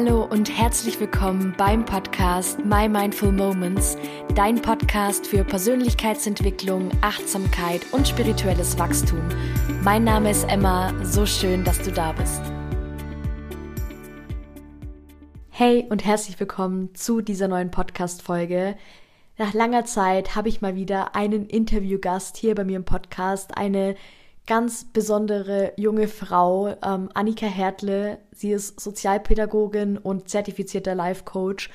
Hallo und herzlich willkommen beim Podcast My Mindful Moments, dein Podcast für Persönlichkeitsentwicklung, Achtsamkeit und spirituelles Wachstum. Mein Name ist Emma, so schön, dass du da bist. Hey und herzlich willkommen zu dieser neuen Podcast-Folge. Nach langer Zeit habe ich mal wieder einen Interviewgast hier bei mir im Podcast, eine ganz besondere junge Frau, ähm, Annika Hertle. Sie ist Sozialpädagogin und zertifizierter Life Coach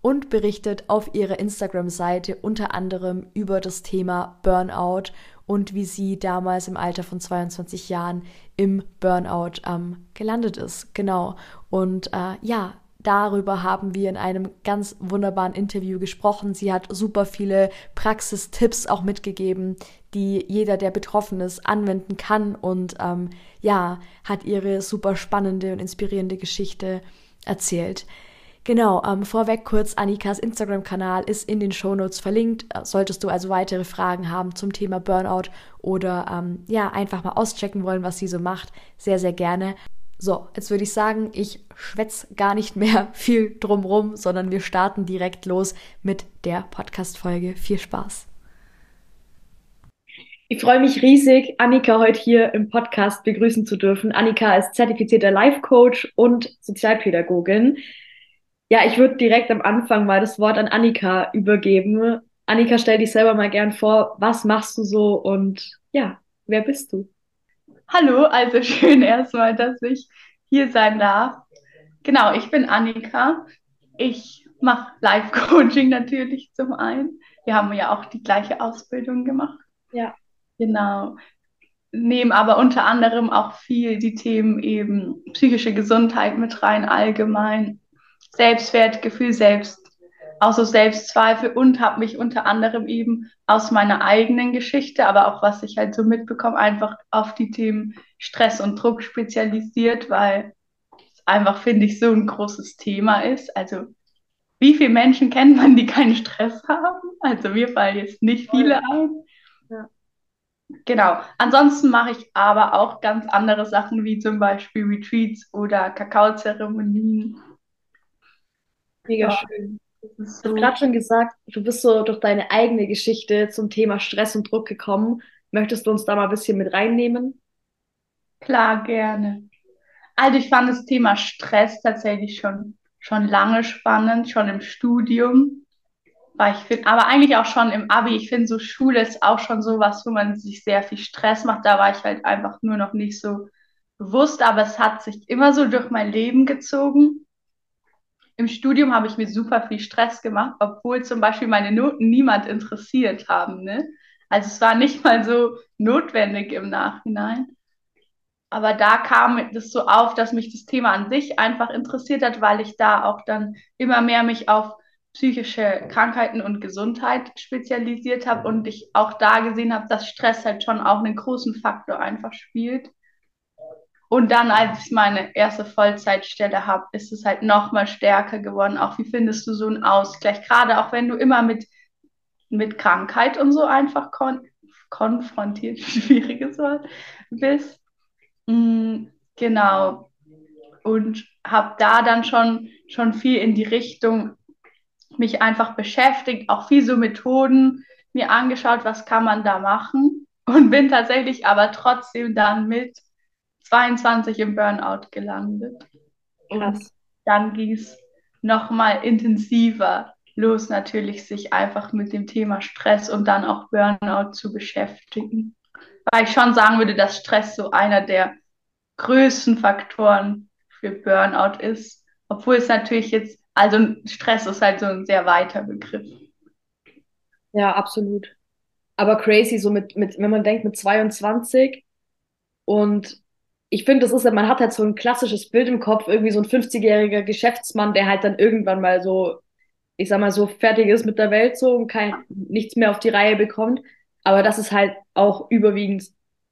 und berichtet auf ihrer Instagram-Seite unter anderem über das Thema Burnout und wie sie damals im Alter von 22 Jahren im Burnout ähm, gelandet ist. Genau. Und äh, ja, darüber haben wir in einem ganz wunderbaren Interview gesprochen. Sie hat super viele Praxistipps auch mitgegeben, die jeder, der betroffen ist, anwenden kann und ähm, ja, hat ihre super spannende und inspirierende Geschichte erzählt. Genau, ähm, vorweg kurz, Annikas Instagram-Kanal ist in den Shownotes verlinkt. Solltest du also weitere Fragen haben zum Thema Burnout oder ähm, ja, einfach mal auschecken wollen, was sie so macht, sehr, sehr gerne. So, jetzt würde ich sagen, ich schwätz gar nicht mehr viel drumrum, sondern wir starten direkt los mit der Podcast-Folge. Viel Spaß. Ich freue mich riesig, Annika heute hier im Podcast begrüßen zu dürfen. Annika ist zertifizierter Life Coach und Sozialpädagogin. Ja, ich würde direkt am Anfang mal das Wort an Annika übergeben. Annika, stell dich selber mal gern vor. Was machst du so und ja, wer bist du? Hallo, also schön erstmal, dass ich hier sein darf. Genau, ich bin Annika. Ich mache Live-Coaching natürlich zum einen. Wir haben ja auch die gleiche Ausbildung gemacht. Ja. Genau. Nehmen aber unter anderem auch viel die Themen eben psychische Gesundheit mit rein, allgemein. Selbstwertgefühl, Selbst auch so Selbstzweifel und habe mich unter anderem eben aus meiner eigenen Geschichte, aber auch was ich halt so mitbekomme, einfach auf die Themen Stress und Druck spezialisiert, weil es einfach, finde ich, so ein großes Thema ist. Also wie viele Menschen kennt man, die keinen Stress haben? Also mir fallen jetzt nicht viele ein. Genau. Ansonsten mache ich aber auch ganz andere Sachen, wie zum Beispiel Retreats oder Kakaozeremonien. Mega ja. schön. Du hast gerade schon gesagt, du bist so durch deine eigene Geschichte zum Thema Stress und Druck gekommen. Möchtest du uns da mal ein bisschen mit reinnehmen? Klar, gerne. Also ich fand das Thema Stress tatsächlich schon, schon lange spannend, schon im Studium. Weil ich finde, aber eigentlich auch schon im Abi. Ich finde, so Schule ist auch schon so was, wo man sich sehr viel Stress macht. Da war ich halt einfach nur noch nicht so bewusst, aber es hat sich immer so durch mein Leben gezogen im Studium habe ich mir super viel Stress gemacht, obwohl zum Beispiel meine Noten niemand interessiert haben. Ne? Also es war nicht mal so notwendig im Nachhinein. Aber da kam das so auf, dass mich das Thema an sich einfach interessiert hat, weil ich da auch dann immer mehr mich auf psychische Krankheiten und Gesundheit spezialisiert habe und ich auch da gesehen habe, dass Stress halt schon auch einen großen Faktor einfach spielt. Und dann, als ich meine erste Vollzeitstelle habe, ist es halt noch mal stärker geworden. Auch wie findest du so einen Ausgleich? Gerade auch wenn du immer mit, mit Krankheit und so einfach kon konfrontiert, schwieriges Wort, bist. Mhm, genau. Und habe da dann schon, schon viel in die Richtung mich einfach beschäftigt, auch viel so Methoden mir angeschaut, was kann man da machen. Und bin tatsächlich aber trotzdem dann mit 22 im Burnout gelandet. Krass. Und dann ging es nochmal intensiver los, natürlich sich einfach mit dem Thema Stress und dann auch Burnout zu beschäftigen. Weil ich schon sagen würde, dass Stress so einer der größten Faktoren für Burnout ist. Obwohl es natürlich jetzt, also Stress ist halt so ein sehr weiter Begriff. Ja, absolut. Aber crazy, so mit, mit, wenn man denkt, mit 22 und ich finde, das ist man hat halt so ein klassisches Bild im Kopf, irgendwie so ein 50-jähriger Geschäftsmann, der halt dann irgendwann mal so, ich sag mal so, fertig ist mit der Welt so und kein, nichts mehr auf die Reihe bekommt. Aber dass es halt auch überwiegend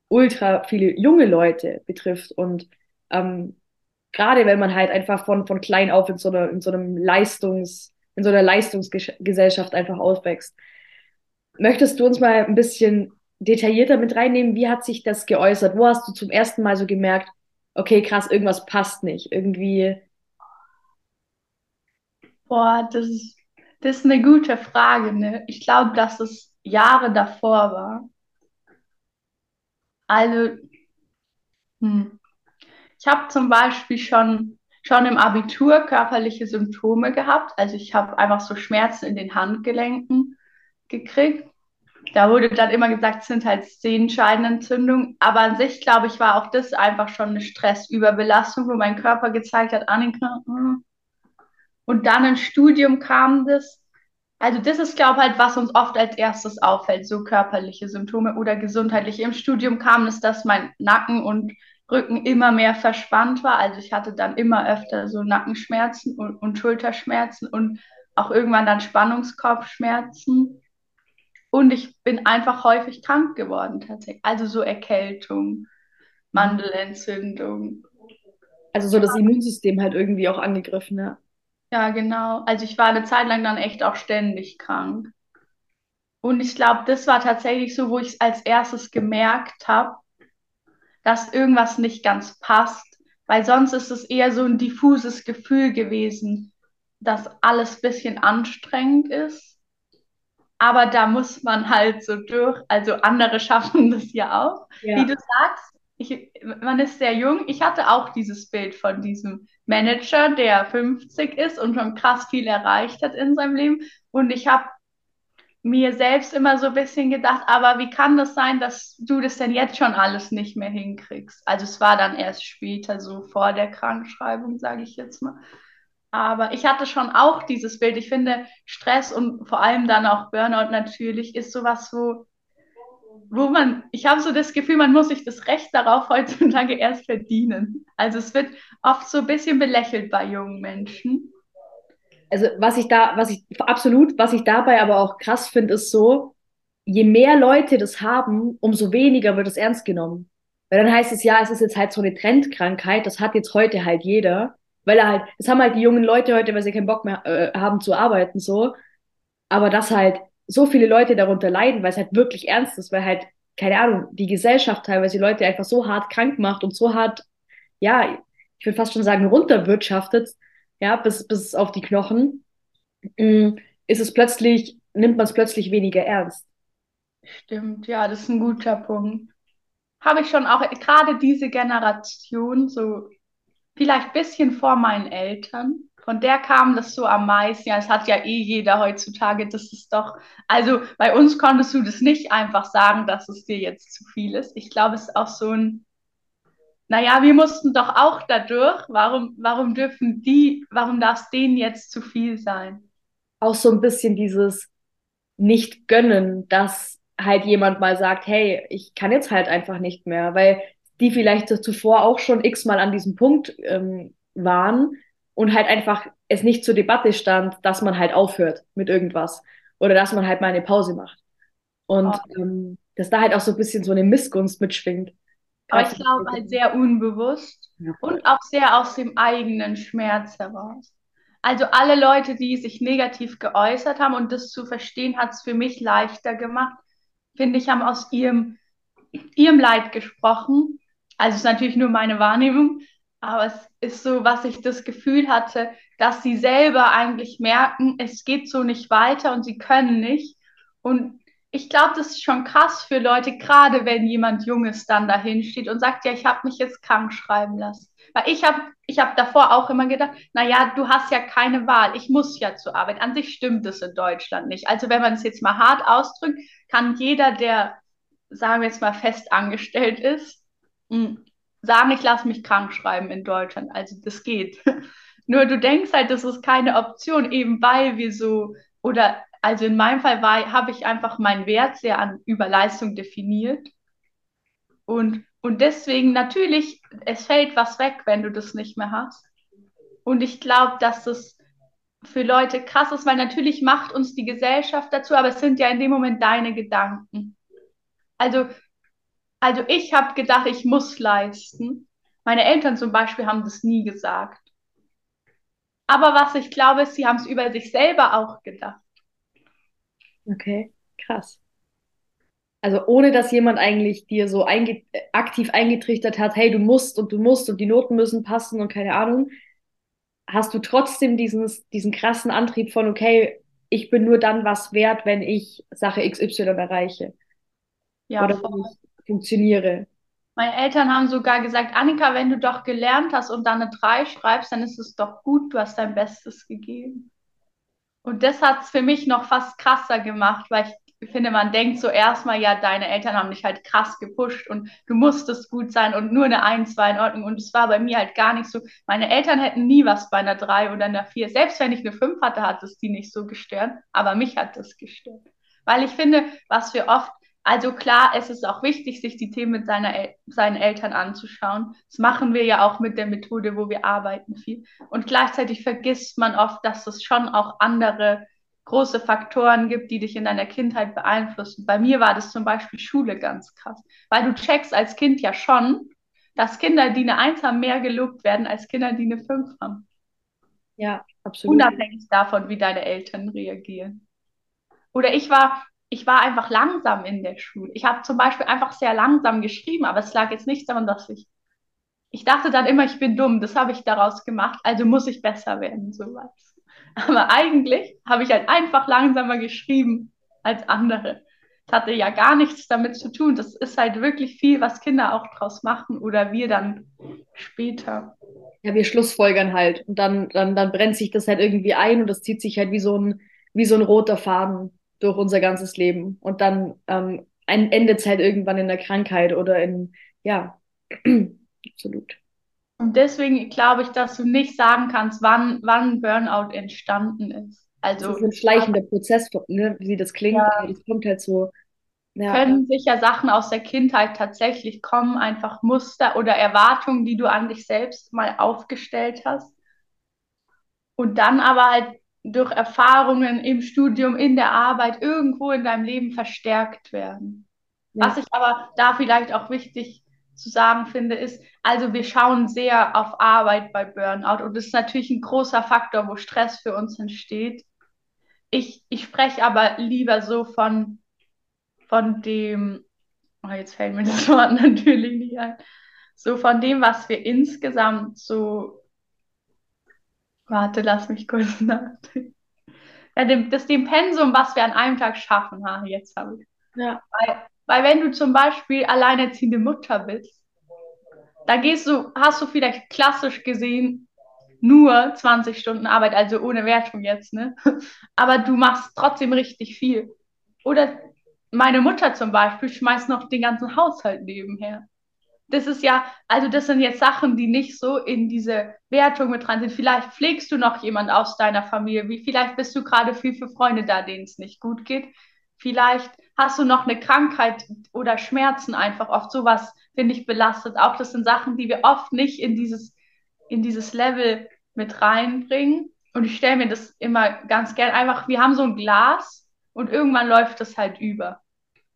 ultra viele junge Leute betrifft und ähm, gerade wenn man halt einfach von, von klein auf in so, einer, in so einem Leistungs, in so einer Leistungsgesellschaft einfach aufwächst. Möchtest du uns mal ein bisschen detaillierter mit reinnehmen, wie hat sich das geäußert? Wo hast du zum ersten Mal so gemerkt, okay, krass, irgendwas passt nicht, irgendwie, Boah, das ist, das ist eine gute Frage, ne? Ich glaube, dass es Jahre davor war. Also, hm. Ich habe zum Beispiel schon, schon im Abitur körperliche Symptome gehabt. Also ich habe einfach so Schmerzen in den Handgelenken gekriegt. Da wurde dann immer gesagt, es sind halt Sehenscheidenentzündungen. Aber an sich, glaube ich, war auch das einfach schon eine Stressüberbelastung, wo mein Körper gezeigt hat, Annika. Hm. Und dann im Studium kam das. Also das ist, glaube ich, halt, was uns oft als erstes auffällt, so körperliche Symptome oder gesundheitliche. Im Studium kam es, dass mein Nacken und Rücken immer mehr verspannt war. Also ich hatte dann immer öfter so Nackenschmerzen und, und Schulterschmerzen und auch irgendwann dann Spannungskopfschmerzen. Und ich bin einfach häufig krank geworden tatsächlich. Also so Erkältung, Mandelentzündung. Also so das Immunsystem halt irgendwie auch angegriffen, ja. Ja, genau. Also ich war eine Zeit lang dann echt auch ständig krank. Und ich glaube, das war tatsächlich so, wo ich es als erstes gemerkt habe, dass irgendwas nicht ganz passt, weil sonst ist es eher so ein diffuses Gefühl gewesen, dass alles ein bisschen anstrengend ist. Aber da muss man halt so durch. Also andere schaffen das ja auch. Ja. Wie du sagst, ich, man ist sehr jung. Ich hatte auch dieses Bild von diesem Manager, der 50 ist und schon krass viel erreicht hat in seinem Leben. Und ich habe mir selbst immer so ein bisschen gedacht, aber wie kann das sein, dass du das denn jetzt schon alles nicht mehr hinkriegst? Also es war dann erst später, so vor der Krankschreibung, sage ich jetzt mal. Aber ich hatte schon auch dieses Bild. Ich finde, Stress und vor allem dann auch Burnout natürlich ist sowas, wo, wo man, ich habe so das Gefühl, man muss sich das Recht darauf heutzutage erst verdienen. Also es wird oft so ein bisschen belächelt bei jungen Menschen also was ich da, was ich absolut, was ich dabei aber auch krass finde, ist so, je mehr Leute das haben, umso weniger wird es ernst genommen. Weil dann heißt es ja, es ist jetzt halt so eine Trendkrankheit, das hat jetzt heute halt jeder, weil er halt, das haben halt die jungen Leute heute, weil sie keinen Bock mehr äh, haben zu arbeiten, so. Aber dass halt so viele Leute darunter leiden, weil es halt wirklich ernst ist, weil halt, keine Ahnung, die Gesellschaft teilweise die Leute einfach so hart krank macht und so hart, ja, ich würde fast schon sagen, runterwirtschaftet, ja, bis, bis auf die Knochen, mm, ist es plötzlich, nimmt man es plötzlich weniger ernst. Stimmt, ja, das ist ein guter Punkt. Habe ich schon auch gerade diese Generation, so vielleicht ein bisschen vor meinen Eltern, von der kam das so am meisten. Ja, es hat ja eh jeder heutzutage, das ist doch, also bei uns konntest du das nicht einfach sagen, dass es dir jetzt zu viel ist. Ich glaube, es ist auch so ein naja, wir mussten doch auch dadurch. Warum, warum dürfen die, warum darf es denen jetzt zu viel sein? Auch so ein bisschen dieses nicht gönnen, dass halt jemand mal sagt, hey, ich kann jetzt halt einfach nicht mehr, weil die vielleicht zuvor auch schon x-mal an diesem Punkt ähm, waren und halt einfach es nicht zur Debatte stand, dass man halt aufhört mit irgendwas oder dass man halt mal eine Pause macht. Und oh. ähm, dass da halt auch so ein bisschen so eine Missgunst mitschwingt. Aber ich glaube halt sehr unbewusst ja. und auch sehr aus dem eigenen Schmerz heraus. Also alle Leute, die sich negativ geäußert haben und das zu verstehen, hat es für mich leichter gemacht. Finde ich, haben aus ihrem, ihrem Leid gesprochen. Also es ist natürlich nur meine Wahrnehmung, aber es ist so, was ich das Gefühl hatte, dass sie selber eigentlich merken, es geht so nicht weiter und sie können nicht. Und ich glaube, das ist schon krass für Leute, gerade wenn jemand Junges dann dahin steht und sagt, ja, ich habe mich jetzt krank schreiben lassen. Weil ich habe ich hab davor auch immer gedacht, naja, du hast ja keine Wahl, ich muss ja zur Arbeit. An sich stimmt es in Deutschland nicht. Also wenn man es jetzt mal hart ausdrückt, kann jeder, der, sagen wir jetzt mal, fest angestellt ist, hm, sagen, ich lasse mich krank schreiben in Deutschland. Also das geht. Nur du denkst halt, das ist keine Option, eben weil wir so, oder also in meinem Fall habe ich einfach meinen Wert sehr an über Leistung definiert. Und, und deswegen natürlich, es fällt was weg, wenn du das nicht mehr hast. Und ich glaube, dass das für Leute krass ist, weil natürlich macht uns die Gesellschaft dazu, aber es sind ja in dem Moment deine Gedanken. Also, also ich habe gedacht, ich muss leisten. Meine Eltern zum Beispiel haben das nie gesagt. Aber was ich glaube, ist, sie haben es über sich selber auch gedacht. Okay, krass. Also ohne dass jemand eigentlich dir so einge aktiv eingetrichtert hat, hey, du musst und du musst und die Noten müssen passen und keine Ahnung, hast du trotzdem dieses, diesen krassen Antrieb von, okay, ich bin nur dann was wert, wenn ich Sache XY erreiche. Ja, Oder wenn ich funktioniere. Meine Eltern haben sogar gesagt, Annika, wenn du doch gelernt hast und dann eine 3 schreibst, dann ist es doch gut, du hast dein Bestes gegeben. Und das hat es für mich noch fast krasser gemacht, weil ich finde, man denkt so erstmal, ja, deine Eltern haben dich halt krass gepusht und du musstest gut sein und nur eine 1 war in Ordnung. Und es war bei mir halt gar nicht so. Meine Eltern hätten nie was bei einer 3 oder einer 4. Selbst wenn ich eine 5 hatte, hat es die nicht so gestört. Aber mich hat das gestört. Weil ich finde, was wir oft also klar, es ist auch wichtig, sich die Themen mit seiner El seinen Eltern anzuschauen. Das machen wir ja auch mit der Methode, wo wir arbeiten viel. Und gleichzeitig vergisst man oft, dass es schon auch andere große Faktoren gibt, die dich in deiner Kindheit beeinflussen. Bei mir war das zum Beispiel Schule ganz krass, weil du checkst als Kind ja schon, dass Kinder, die eine Eins haben, mehr gelobt werden als Kinder, die eine Fünf haben. Ja, absolut. Unabhängig davon, wie deine Eltern reagieren. Oder ich war ich war einfach langsam in der Schule. Ich habe zum Beispiel einfach sehr langsam geschrieben, aber es lag jetzt nicht daran, dass ich. Ich dachte dann immer, ich bin dumm. Das habe ich daraus gemacht, also muss ich besser werden, sowas. Aber eigentlich habe ich halt einfach langsamer geschrieben als andere. Das hatte ja gar nichts damit zu tun. Das ist halt wirklich viel, was Kinder auch draus machen oder wir dann später. Ja, wir schlussfolgern halt. Und dann, dann, dann brennt sich das halt irgendwie ein und das zieht sich halt wie so ein, wie so ein roter Faden durch unser ganzes Leben. Und dann ähm, endet es halt irgendwann in der Krankheit oder in, ja, absolut. Und deswegen glaube ich, dass du nicht sagen kannst, wann, wann Burnout entstanden ist. Also, das ist ein schleichender Prozess, ne, wie das klingt, ja, aber das kommt halt so. Ja. Können sicher Sachen aus der Kindheit tatsächlich kommen, einfach Muster oder Erwartungen, die du an dich selbst mal aufgestellt hast. Und dann aber halt durch Erfahrungen im Studium, in der Arbeit, irgendwo in deinem Leben verstärkt werden. Ja. Was ich aber da vielleicht auch wichtig zu sagen finde, ist, also wir schauen sehr auf Arbeit bei Burnout und das ist natürlich ein großer Faktor, wo Stress für uns entsteht. Ich, ich spreche aber lieber so von, von dem, oh, jetzt fällt mir das Wort natürlich nicht ein, so von dem, was wir insgesamt so Warte, lass mich kurz nachdenken. Ja, dem, das dem Pensum, was wir an einem Tag schaffen. Ha, jetzt habe ich. Ja. Weil, weil wenn du zum Beispiel alleinerziehende Mutter bist, da gehst du, hast du vielleicht klassisch gesehen nur 20 Stunden Arbeit, also ohne Wertung jetzt, ne? Aber du machst trotzdem richtig viel. Oder meine Mutter zum Beispiel schmeißt noch den ganzen Haushalt nebenher das ist ja, also das sind jetzt Sachen, die nicht so in diese Wertung mit dran sind. Vielleicht pflegst du noch jemand aus deiner Familie, wie vielleicht bist du gerade viel für Freunde da, denen es nicht gut geht. Vielleicht hast du noch eine Krankheit oder Schmerzen einfach. Oft sowas finde ich belastet. Auch das sind Sachen, die wir oft nicht in dieses, in dieses Level mit reinbringen. Und ich stelle mir das immer ganz gern einfach, wir haben so ein Glas und irgendwann läuft das halt über.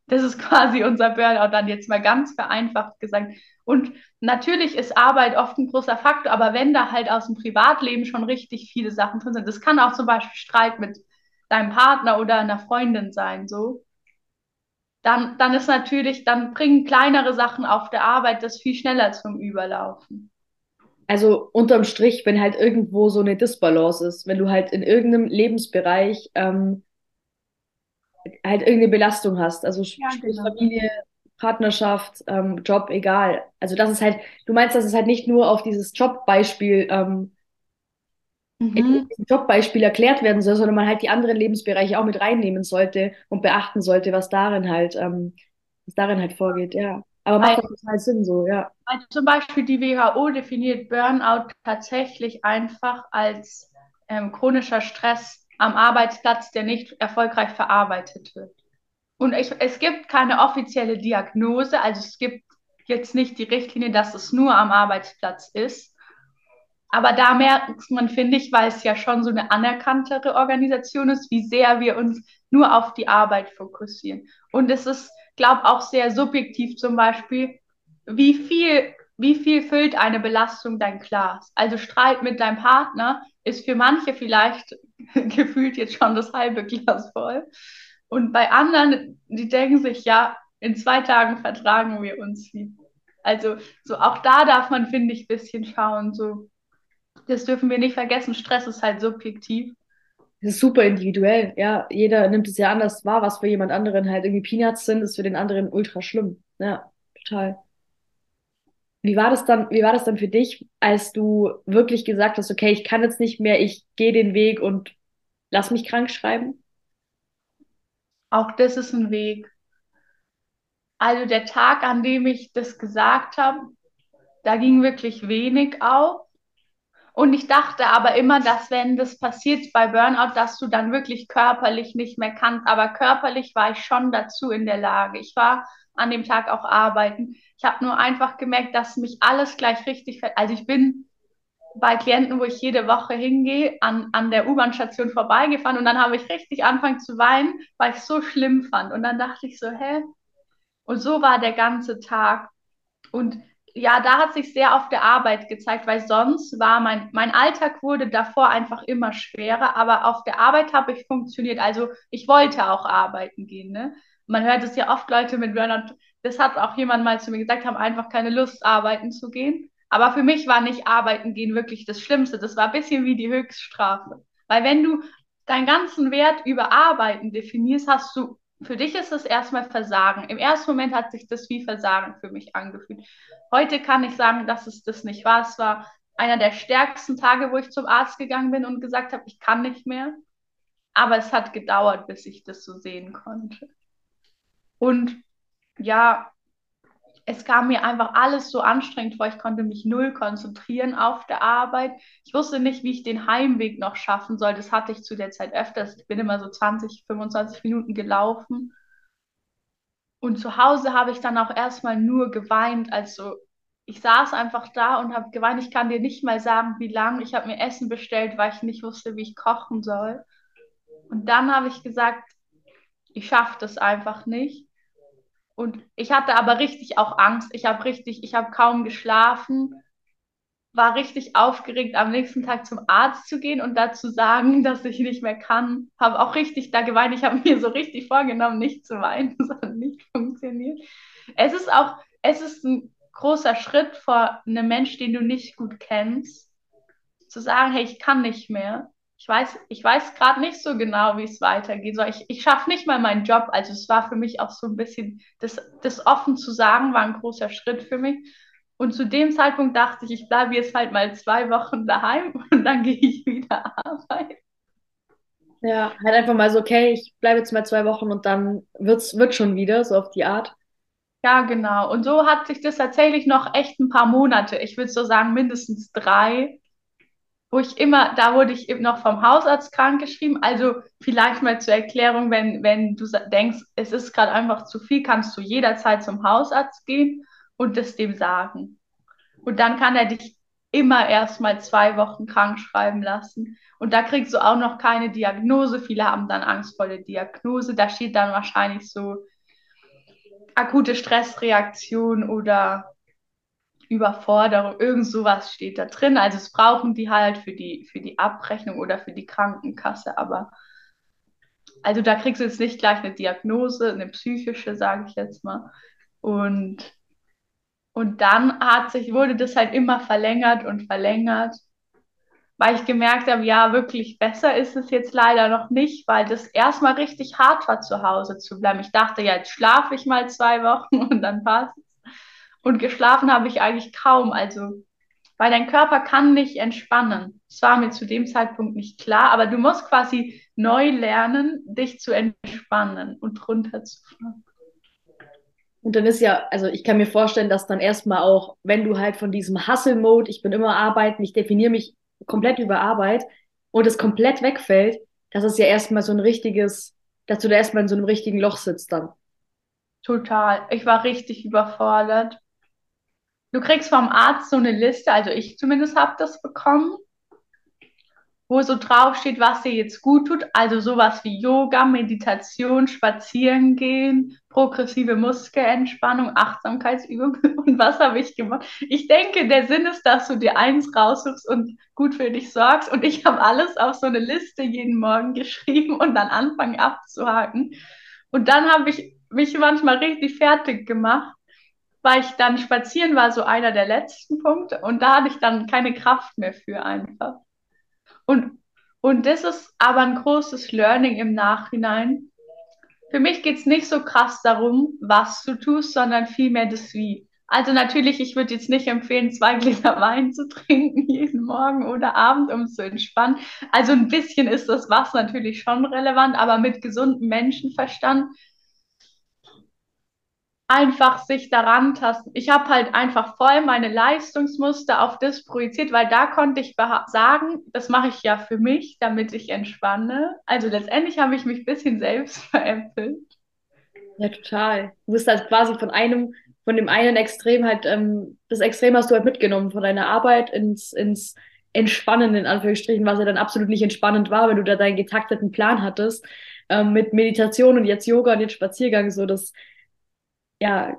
Das ist quasi unser Burnout dann jetzt mal ganz vereinfacht gesagt. Und natürlich ist Arbeit oft ein großer Faktor, aber wenn da halt aus dem Privatleben schon richtig viele Sachen drin sind, das kann auch zum Beispiel Streit mit deinem Partner oder einer Freundin sein, so, dann, dann ist natürlich, dann bringen kleinere Sachen auf der Arbeit das viel schneller zum Überlaufen. Also unterm Strich, wenn halt irgendwo so eine Disbalance ist, wenn du halt in irgendeinem Lebensbereich ähm, halt irgendeine Belastung hast. Also ja, genau. Familie, Partnerschaft, ähm, Job, egal. Also das ist halt, du meinst, dass es halt nicht nur auf dieses Jobbeispiel, ähm, mhm. Jobbeispiel erklärt werden soll, sondern man halt die anderen Lebensbereiche auch mit reinnehmen sollte und beachten sollte, was darin halt, ähm, was darin halt vorgeht, ja. Aber macht doch total Sinn so, ja. Also zum Beispiel die WHO definiert Burnout tatsächlich einfach als ähm, chronischer Stress am Arbeitsplatz, der nicht erfolgreich verarbeitet wird. Und ich, es gibt keine offizielle Diagnose, also es gibt jetzt nicht die Richtlinie, dass es nur am Arbeitsplatz ist. Aber da merkt man, finde ich, weil es ja schon so eine anerkanntere Organisation ist, wie sehr wir uns nur auf die Arbeit fokussieren. Und es ist, glaube ich, auch sehr subjektiv zum Beispiel, wie viel, wie viel füllt eine Belastung dein Glas? Also Streit mit deinem Partner ist für manche vielleicht gefühlt jetzt schon das halbe Glas voll. Und bei anderen, die denken sich, ja, in zwei Tagen vertragen wir uns wie. Also so auch da darf man, finde ich, ein bisschen schauen, so Das dürfen wir nicht vergessen. Stress ist halt subjektiv. Das ist super individuell, ja. Jeder nimmt es ja anders wahr, was für jemand anderen halt irgendwie Peanuts sind, ist für den anderen ultra schlimm. Ja, total. Wie war das dann, wie war das dann für dich, als du wirklich gesagt hast, okay, ich kann jetzt nicht mehr, ich gehe den Weg und lass mich krank schreiben? Auch das ist ein Weg. Also der Tag, an dem ich das gesagt habe, da ging wirklich wenig auf. Und ich dachte aber immer, dass wenn das passiert bei Burnout, dass du dann wirklich körperlich nicht mehr kannst. Aber körperlich war ich schon dazu in der Lage. Ich war an dem Tag auch arbeiten. Ich habe nur einfach gemerkt, dass mich alles gleich richtig fällt. Also ich bin bei Klienten, wo ich jede Woche hingehe, an, an der U-Bahn-Station vorbeigefahren und dann habe ich richtig angefangen zu weinen, weil ich es so schlimm fand. Und dann dachte ich so, hä? Und so war der ganze Tag. Und ja, da hat sich sehr auf der Arbeit gezeigt, weil sonst war mein, mein Alltag wurde davor einfach immer schwerer, aber auf der Arbeit habe ich funktioniert. Also ich wollte auch arbeiten gehen. Ne? Man hört es ja oft Leute mit Burnout, das hat auch jemand mal zu mir gesagt, haben einfach keine Lust, arbeiten zu gehen. Aber für mich war nicht arbeiten gehen wirklich das Schlimmste. Das war ein bisschen wie die Höchststrafe. Weil wenn du deinen ganzen Wert über Arbeiten definierst, hast du für dich ist es erstmal Versagen. Im ersten Moment hat sich das wie Versagen für mich angefühlt. Heute kann ich sagen, dass es das nicht war. Es war einer der stärksten Tage, wo ich zum Arzt gegangen bin und gesagt habe, ich kann nicht mehr. Aber es hat gedauert, bis ich das so sehen konnte. Und ja, es kam mir einfach alles so anstrengend vor. Ich konnte mich null konzentrieren auf der Arbeit. Ich wusste nicht, wie ich den Heimweg noch schaffen soll. Das hatte ich zu der Zeit öfters. Ich bin immer so 20, 25 Minuten gelaufen. Und zu Hause habe ich dann auch erstmal nur geweint. Also ich saß einfach da und habe geweint. Ich kann dir nicht mal sagen, wie lange. Ich habe mir Essen bestellt, weil ich nicht wusste, wie ich kochen soll. Und dann habe ich gesagt, ich schaffe das einfach nicht. Und ich hatte aber richtig auch Angst. Ich habe richtig, ich habe kaum geschlafen, war richtig aufgeregt, am nächsten Tag zum Arzt zu gehen und dazu sagen, dass ich nicht mehr kann. Habe auch richtig da geweint. Ich habe mir so richtig vorgenommen, nicht zu weinen. Das hat nicht funktioniert. Es ist auch, es ist ein großer Schritt vor einem Mensch, den du nicht gut kennst, zu sagen, hey, ich kann nicht mehr ich weiß, ich weiß gerade nicht so genau, wie es weitergeht. So, ich ich schaffe nicht mal meinen Job. Also es war für mich auch so ein bisschen, das, das offen zu sagen, war ein großer Schritt für mich. Und zu dem Zeitpunkt dachte ich, ich bleibe jetzt halt mal zwei Wochen daheim und dann gehe ich wieder arbeiten. Ja, halt einfach mal so, okay, ich bleibe jetzt mal zwei Wochen und dann wird's, wird schon wieder, so auf die Art. Ja, genau. Und so hat sich das tatsächlich noch echt ein paar Monate, ich würde so sagen mindestens drei, wo ich immer, da wurde ich eben noch vom Hausarzt krankgeschrieben. Also vielleicht mal zur Erklärung, wenn, wenn du denkst, es ist gerade einfach zu viel, kannst du jederzeit zum Hausarzt gehen und das dem sagen. Und dann kann er dich immer erst mal zwei Wochen krank schreiben lassen. Und da kriegst du auch noch keine Diagnose. Viele haben dann Angst vor der Diagnose. Da steht dann wahrscheinlich so akute Stressreaktion oder Überforderung, irgend sowas steht da drin. Also es brauchen die halt für die, für die Abrechnung oder für die Krankenkasse, aber also da kriegst du jetzt nicht gleich eine Diagnose, eine psychische, sage ich jetzt mal. Und, und dann hat sich, wurde das halt immer verlängert und verlängert, weil ich gemerkt habe, ja, wirklich besser ist es jetzt leider noch nicht, weil das erstmal richtig hart war, zu Hause zu bleiben. Ich dachte, ja, jetzt schlafe ich mal zwei Wochen und dann passt. Und geschlafen habe ich eigentlich kaum, also weil dein Körper kann nicht entspannen. Das war mir zu dem Zeitpunkt nicht klar, aber du musst quasi neu lernen, dich zu entspannen und runterzufahren. Und dann ist ja, also ich kann mir vorstellen, dass dann erstmal auch, wenn du halt von diesem Hustle-Mode, ich bin immer arbeiten, ich definiere mich komplett über Arbeit und es komplett wegfällt, dass es ja erstmal so ein richtiges, dass du da erstmal in so einem richtigen Loch sitzt dann. Total. Ich war richtig überfordert. Du kriegst vom Arzt so eine Liste, also ich zumindest habe das bekommen, wo so drauf steht, was dir jetzt gut tut. Also sowas wie Yoga, Meditation, Spazieren gehen, progressive Muskelentspannung, Achtsamkeitsübung. Und was habe ich gemacht? Ich denke, der Sinn ist, dass du dir eins raussuchst und gut für dich sorgst. Und ich habe alles auf so eine Liste jeden Morgen geschrieben und dann anfangen abzuhaken. Und dann habe ich mich manchmal richtig fertig gemacht weil ich dann spazieren war, so einer der letzten Punkte. Und da hatte ich dann keine Kraft mehr für einfach. Und, und das ist aber ein großes Learning im Nachhinein. Für mich geht es nicht so krass darum, was du tust, sondern vielmehr das Wie. Also natürlich, ich würde jetzt nicht empfehlen, zwei Gläser Wein zu trinken jeden Morgen oder Abend, um zu entspannen. Also ein bisschen ist das was natürlich schon relevant, aber mit gesundem Menschenverstand einfach sich daran tasten. Ich habe halt einfach voll meine Leistungsmuster auf das projiziert, weil da konnte ich sagen, das mache ich ja für mich, damit ich entspanne. Also letztendlich habe ich mich ein bisschen selbst veräppelt. Ja, total. Du bist halt quasi von einem, von dem einen Extrem halt, ähm, das Extrem hast du halt mitgenommen, von deiner Arbeit ins, ins Entspannen, in Anführungsstrichen, was ja dann absolut nicht entspannend war, wenn du da deinen getakteten Plan hattest, ähm, mit Meditation und jetzt Yoga und jetzt Spaziergang, so das ja.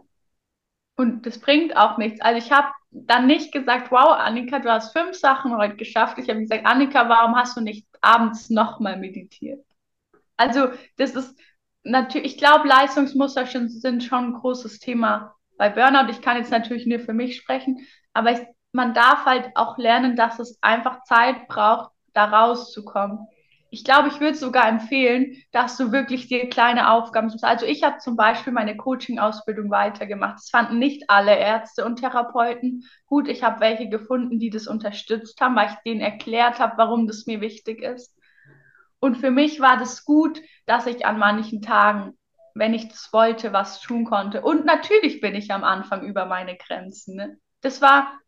Und das bringt auch nichts. Also ich habe dann nicht gesagt, wow, Annika, du hast fünf Sachen heute geschafft. Ich habe gesagt, Annika, warum hast du nicht abends nochmal meditiert? Also das ist natürlich, ich glaube, Leistungsmuster sind schon ein großes Thema bei Burnout. Ich kann jetzt natürlich nur für mich sprechen, aber ich, man darf halt auch lernen, dass es einfach Zeit braucht, da rauszukommen ich glaube, ich würde sogar empfehlen, dass du wirklich dir kleine Aufgaben suchst. Also ich habe zum Beispiel meine Coaching-Ausbildung weitergemacht. Das fanden nicht alle Ärzte und Therapeuten gut. Ich habe welche gefunden, die das unterstützt haben, weil ich denen erklärt habe, warum das mir wichtig ist. Und für mich war das gut, dass ich an manchen Tagen, wenn ich das wollte, was tun konnte. Und natürlich bin ich am Anfang über meine Grenzen. Ne? Das war,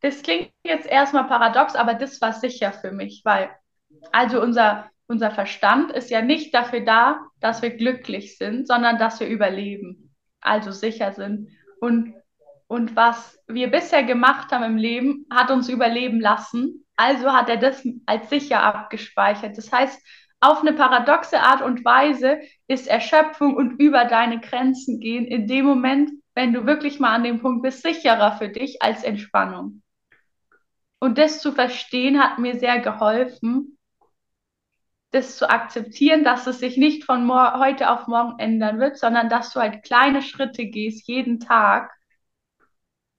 das klingt jetzt erstmal paradox, aber das war sicher für mich, weil also unser, unser Verstand ist ja nicht dafür da, dass wir glücklich sind, sondern dass wir überleben, also sicher sind. Und, und was wir bisher gemacht haben im Leben, hat uns überleben lassen. Also hat er das als sicher abgespeichert. Das heißt, auf eine paradoxe Art und Weise ist Erschöpfung und über deine Grenzen gehen in dem Moment, wenn du wirklich mal an dem Punkt bist, sicherer für dich als Entspannung. Und das zu verstehen hat mir sehr geholfen, das zu akzeptieren, dass es sich nicht von heute auf morgen ändern wird, sondern dass du halt kleine Schritte gehst jeden Tag,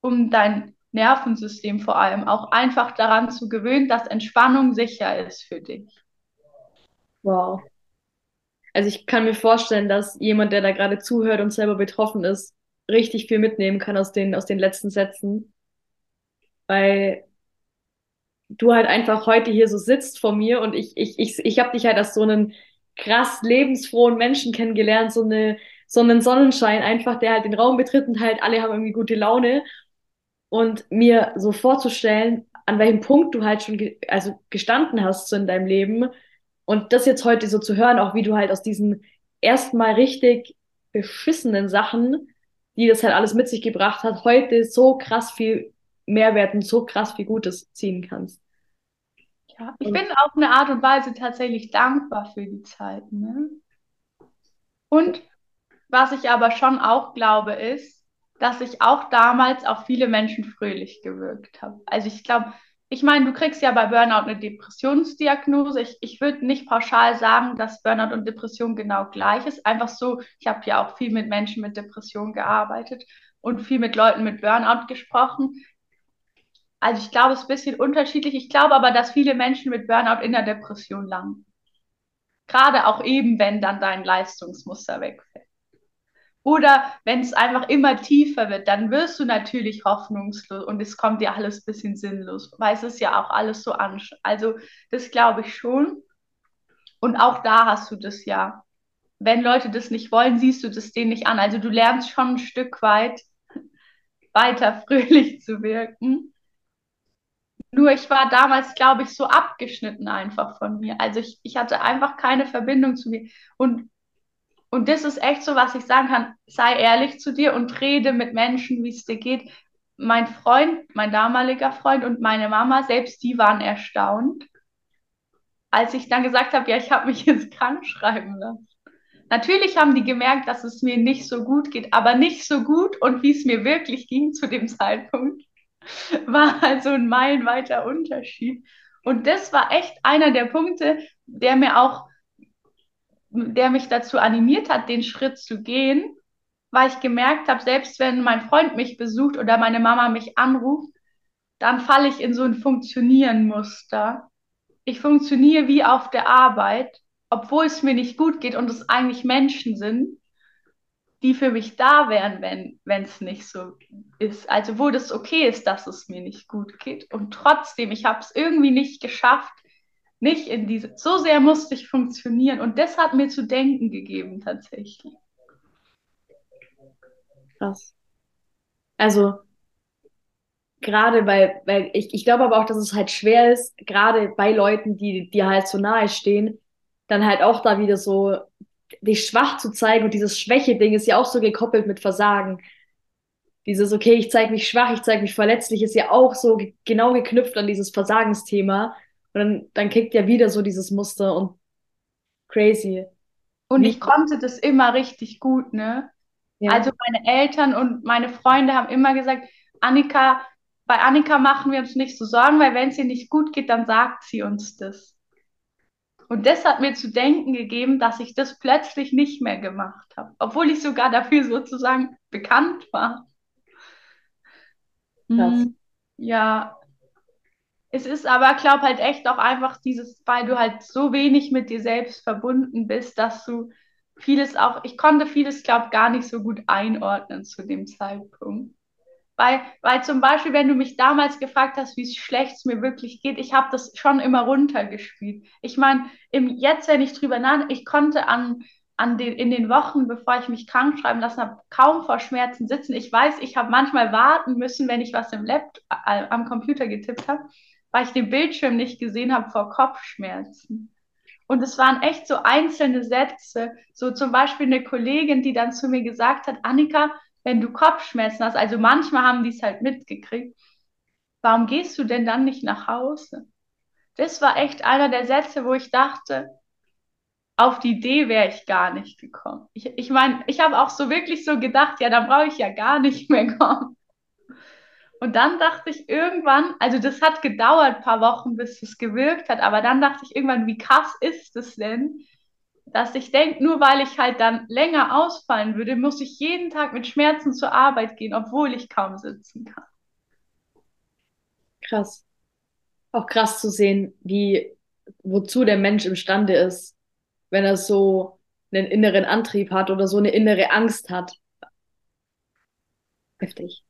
um dein Nervensystem vor allem auch einfach daran zu gewöhnen, dass Entspannung sicher ist für dich. Wow. Also ich kann mir vorstellen, dass jemand, der da gerade zuhört und selber betroffen ist, richtig viel mitnehmen kann aus den, aus den letzten Sätzen. Weil du halt einfach heute hier so sitzt vor mir und ich, ich, ich, ich habe dich halt als so einen krass lebensfrohen Menschen kennengelernt, so eine, so einen Sonnenschein einfach, der halt den Raum betritt und halt alle haben irgendwie gute Laune. Und mir so vorzustellen, an welchem Punkt du halt schon ge also gestanden hast so in deinem Leben und das jetzt heute so zu hören, auch wie du halt aus diesen erstmal richtig beschissenen Sachen, die das halt alles mit sich gebracht hat, heute so krass viel Mehrwert und so krass viel Gutes ziehen kannst. Ja, ich bin auf eine Art und Weise tatsächlich dankbar für die Zeit. Ne? Und was ich aber schon auch glaube, ist, dass ich auch damals auf viele Menschen fröhlich gewirkt habe. Also ich glaube, ich meine, du kriegst ja bei Burnout eine Depressionsdiagnose. Ich, ich würde nicht pauschal sagen, dass Burnout und Depression genau gleich ist. Einfach so, ich habe ja auch viel mit Menschen mit Depression gearbeitet und viel mit Leuten mit Burnout gesprochen. Also ich glaube, es ist ein bisschen unterschiedlich. Ich glaube aber, dass viele Menschen mit Burnout in der Depression landen. Gerade auch eben, wenn dann dein Leistungsmuster wegfällt. Oder wenn es einfach immer tiefer wird, dann wirst du natürlich hoffnungslos und es kommt dir alles ein bisschen sinnlos, weil es ist ja auch alles so anstrengend. Also das glaube ich schon. Und auch da hast du das ja. Wenn Leute das nicht wollen, siehst du das denen nicht an. Also du lernst schon ein Stück weit weiter fröhlich zu wirken. Nur ich war damals, glaube ich, so abgeschnitten einfach von mir. Also ich, ich hatte einfach keine Verbindung zu mir. Und, und das ist echt so, was ich sagen kann. Sei ehrlich zu dir und rede mit Menschen, wie es dir geht. Mein Freund, mein damaliger Freund und meine Mama, selbst die waren erstaunt, als ich dann gesagt habe, ja, ich habe mich jetzt krank schreiben lassen. Natürlich haben die gemerkt, dass es mir nicht so gut geht, aber nicht so gut und wie es mir wirklich ging zu dem Zeitpunkt war also ein meilenweiter Unterschied. Und das war echt einer der Punkte, der mir auch, der mich dazu animiert hat, den Schritt zu gehen, weil ich gemerkt habe, selbst wenn mein Freund mich besucht oder meine Mama mich anruft, dann falle ich in so ein Funktionieren-Muster. Ich funktioniere wie auf der Arbeit, obwohl es mir nicht gut geht und es eigentlich Menschen sind, die für mich da wären, wenn es nicht so ist. Also wo das okay ist, dass es mir nicht gut geht. Und trotzdem, ich habe es irgendwie nicht geschafft, nicht in diese. So sehr musste ich funktionieren. Und das hat mir zu denken gegeben, tatsächlich. Krass. Also, gerade weil, weil ich, ich glaube aber auch, dass es halt schwer ist, gerade bei Leuten, die dir halt so nahe stehen, dann halt auch da wieder so dich schwach zu zeigen und dieses Schwäche-Ding ist ja auch so gekoppelt mit Versagen. Dieses, okay, ich zeige mich schwach, ich zeige mich verletzlich, ist ja auch so ge genau geknüpft an dieses Versagensthema. Und dann, dann kickt ja wieder so dieses Muster und crazy. Und ich konnte das immer richtig gut, ne? Ja. Also meine Eltern und meine Freunde haben immer gesagt, Annika, bei Annika machen wir uns nicht so Sorgen, weil wenn es ihr nicht gut geht, dann sagt sie uns das. Und das hat mir zu denken gegeben, dass ich das plötzlich nicht mehr gemacht habe, obwohl ich sogar dafür sozusagen bekannt war. Hm, ja, es ist aber, glaube halt echt auch einfach dieses, weil du halt so wenig mit dir selbst verbunden bist, dass du vieles auch, ich konnte vieles, glaube gar nicht so gut einordnen zu dem Zeitpunkt. Weil, weil zum Beispiel, wenn du mich damals gefragt hast, wie schlecht es mir wirklich geht, ich habe das schon immer runtergespielt. Ich meine, jetzt, wenn ich drüber nachdenke, ich konnte an, an den, in den Wochen, bevor ich mich krank schreiben lassen habe, kaum vor Schmerzen sitzen. Ich weiß, ich habe manchmal warten müssen, wenn ich was im Laptop äh, am Computer getippt habe, weil ich den Bildschirm nicht gesehen habe vor Kopfschmerzen. Und es waren echt so einzelne Sätze, so zum Beispiel eine Kollegin, die dann zu mir gesagt hat, Annika, wenn du Kopfschmerzen hast, also manchmal haben die es halt mitgekriegt, warum gehst du denn dann nicht nach Hause? Das war echt einer der Sätze, wo ich dachte, auf die Idee wäre ich gar nicht gekommen. Ich meine, ich, mein, ich habe auch so wirklich so gedacht, ja, dann brauche ich ja gar nicht mehr kommen. Und dann dachte ich irgendwann, also das hat gedauert, ein paar Wochen, bis es gewirkt hat, aber dann dachte ich irgendwann, wie krass ist es denn, dass ich denke, nur weil ich halt dann länger ausfallen würde, muss ich jeden Tag mit Schmerzen zur Arbeit gehen, obwohl ich kaum sitzen kann. Krass. Auch krass zu sehen, wie, wozu der Mensch imstande ist, wenn er so einen inneren Antrieb hat oder so eine innere Angst hat. Heftig.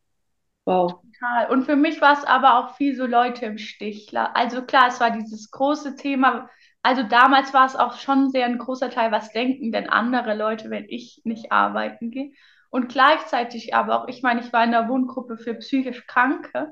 Wow. Total. Und für mich war es aber auch viel so Leute im Stich. Also klar, es war dieses große Thema, also damals war es auch schon sehr ein großer Teil, was denken denn andere Leute, wenn ich nicht arbeiten gehe. Und gleichzeitig aber auch, ich meine, ich war in der Wohngruppe für psychisch Kranke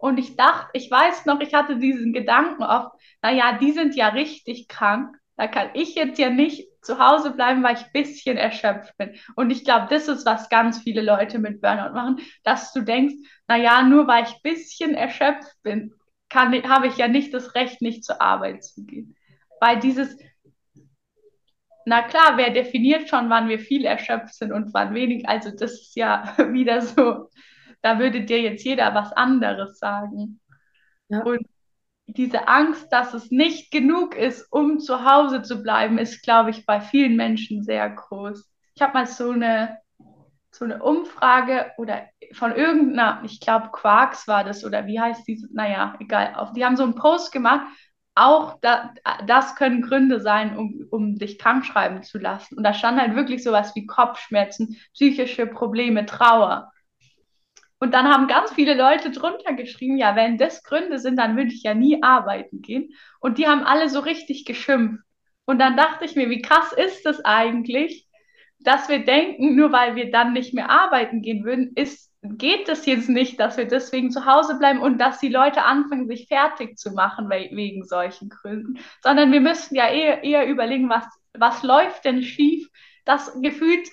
und ich dachte, ich weiß noch, ich hatte diesen Gedanken oft, naja, die sind ja richtig krank. Da kann ich jetzt ja nicht zu Hause bleiben, weil ich ein bisschen erschöpft bin. Und ich glaube, das ist, was ganz viele Leute mit Burnout machen, dass du denkst, naja, nur weil ich ein bisschen erschöpft bin, habe ich ja nicht das Recht, nicht zur Arbeit zu gehen. Weil dieses, na klar, wer definiert schon, wann wir viel erschöpft sind und wann wenig? Also das ist ja wieder so, da würde dir jetzt jeder was anderes sagen. Ja. Und diese Angst, dass es nicht genug ist, um zu Hause zu bleiben, ist, glaube ich, bei vielen Menschen sehr groß. Ich habe mal so eine, so eine Umfrage oder von irgendeiner, ich glaube Quarks war das oder wie heißt diese, naja, egal, die haben so einen Post gemacht auch da, das können Gründe sein, um, um dich krank schreiben zu lassen. Und da stand halt wirklich sowas wie Kopfschmerzen, psychische Probleme, Trauer. Und dann haben ganz viele Leute drunter geschrieben, ja, wenn das Gründe sind, dann würde ich ja nie arbeiten gehen. Und die haben alle so richtig geschimpft. Und dann dachte ich mir, wie krass ist das eigentlich, dass wir denken, nur weil wir dann nicht mehr arbeiten gehen würden, ist geht es jetzt nicht, dass wir deswegen zu Hause bleiben und dass die Leute anfangen, sich fertig zu machen wegen solchen Gründen, sondern wir müssten ja eher, eher überlegen, was, was läuft denn schief, dass gefühlt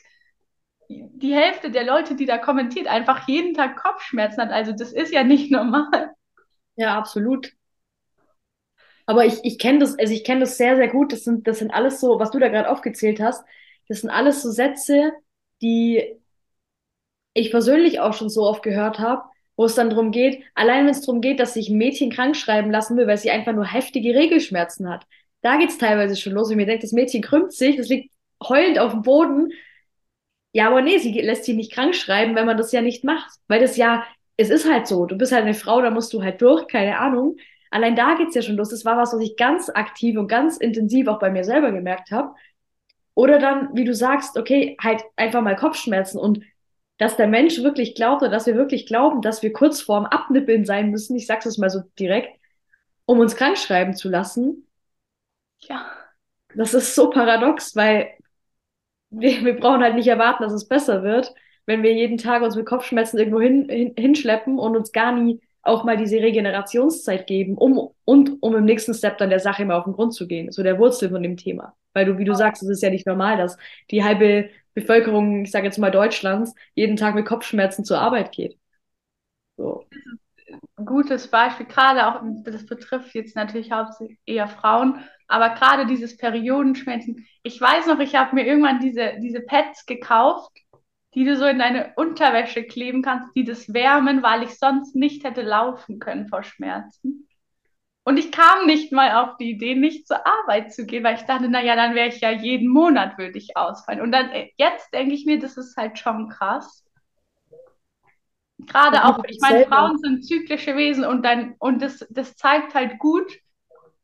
die Hälfte der Leute, die da kommentiert, einfach jeden Tag Kopfschmerzen hat. Also das ist ja nicht normal. Ja, absolut. Aber ich, ich kenne das, also ich kenne das sehr, sehr gut. Das sind, das sind alles so, was du da gerade aufgezählt hast, das sind alles so Sätze, die ich persönlich auch schon so oft gehört habe, wo es dann darum geht, allein wenn es darum geht, dass sich ein Mädchen krank schreiben lassen will, weil sie einfach nur heftige Regelschmerzen hat. Da geht es teilweise schon los. Und mir denkt, das Mädchen krümmt sich, das liegt heulend auf dem Boden. Ja, aber nee, sie lässt sich nicht krank schreiben, wenn man das ja nicht macht. Weil das ja, es ist halt so. Du bist halt eine Frau, da musst du halt durch, keine Ahnung. Allein da geht's ja schon los. Das war was, was ich ganz aktiv und ganz intensiv auch bei mir selber gemerkt habe. Oder dann, wie du sagst, okay, halt einfach mal Kopfschmerzen und dass der Mensch wirklich glaubt oder dass wir wirklich glauben, dass wir kurz vorm Abnippeln sein müssen, ich sag's es mal so direkt, um uns krank schreiben zu lassen. Ja. Das ist so paradox, weil wir, wir brauchen halt nicht erwarten, dass es besser wird, wenn wir jeden Tag uns mit Kopfschmerzen irgendwo hin, hin, hinschleppen und uns gar nie auch mal diese Regenerationszeit geben, um und um im nächsten Step dann der Sache immer auf den Grund zu gehen, so der Wurzel von dem Thema. Weil du, wie du sagst, es ist ja nicht normal, dass die halbe Bevölkerung, ich sage jetzt mal Deutschlands, jeden Tag mit Kopfschmerzen zur Arbeit geht. So. Ein gutes Beispiel, gerade auch, das betrifft jetzt natürlich hauptsächlich eher Frauen, aber gerade dieses Periodenschmerzen. Ich weiß noch, ich habe mir irgendwann diese, diese Pads gekauft die du so in deine Unterwäsche kleben kannst, die das wärmen, weil ich sonst nicht hätte laufen können vor Schmerzen. Und ich kam nicht mal auf die Idee, nicht zur Arbeit zu gehen, weil ich dachte, naja, dann wäre ich ja jeden Monat würde ich ausfallen. Und dann äh, jetzt denke ich mir, das ist halt schon krass. Gerade auch, ich meine, Frauen sind zyklische Wesen und dann, und das, das zeigt halt gut,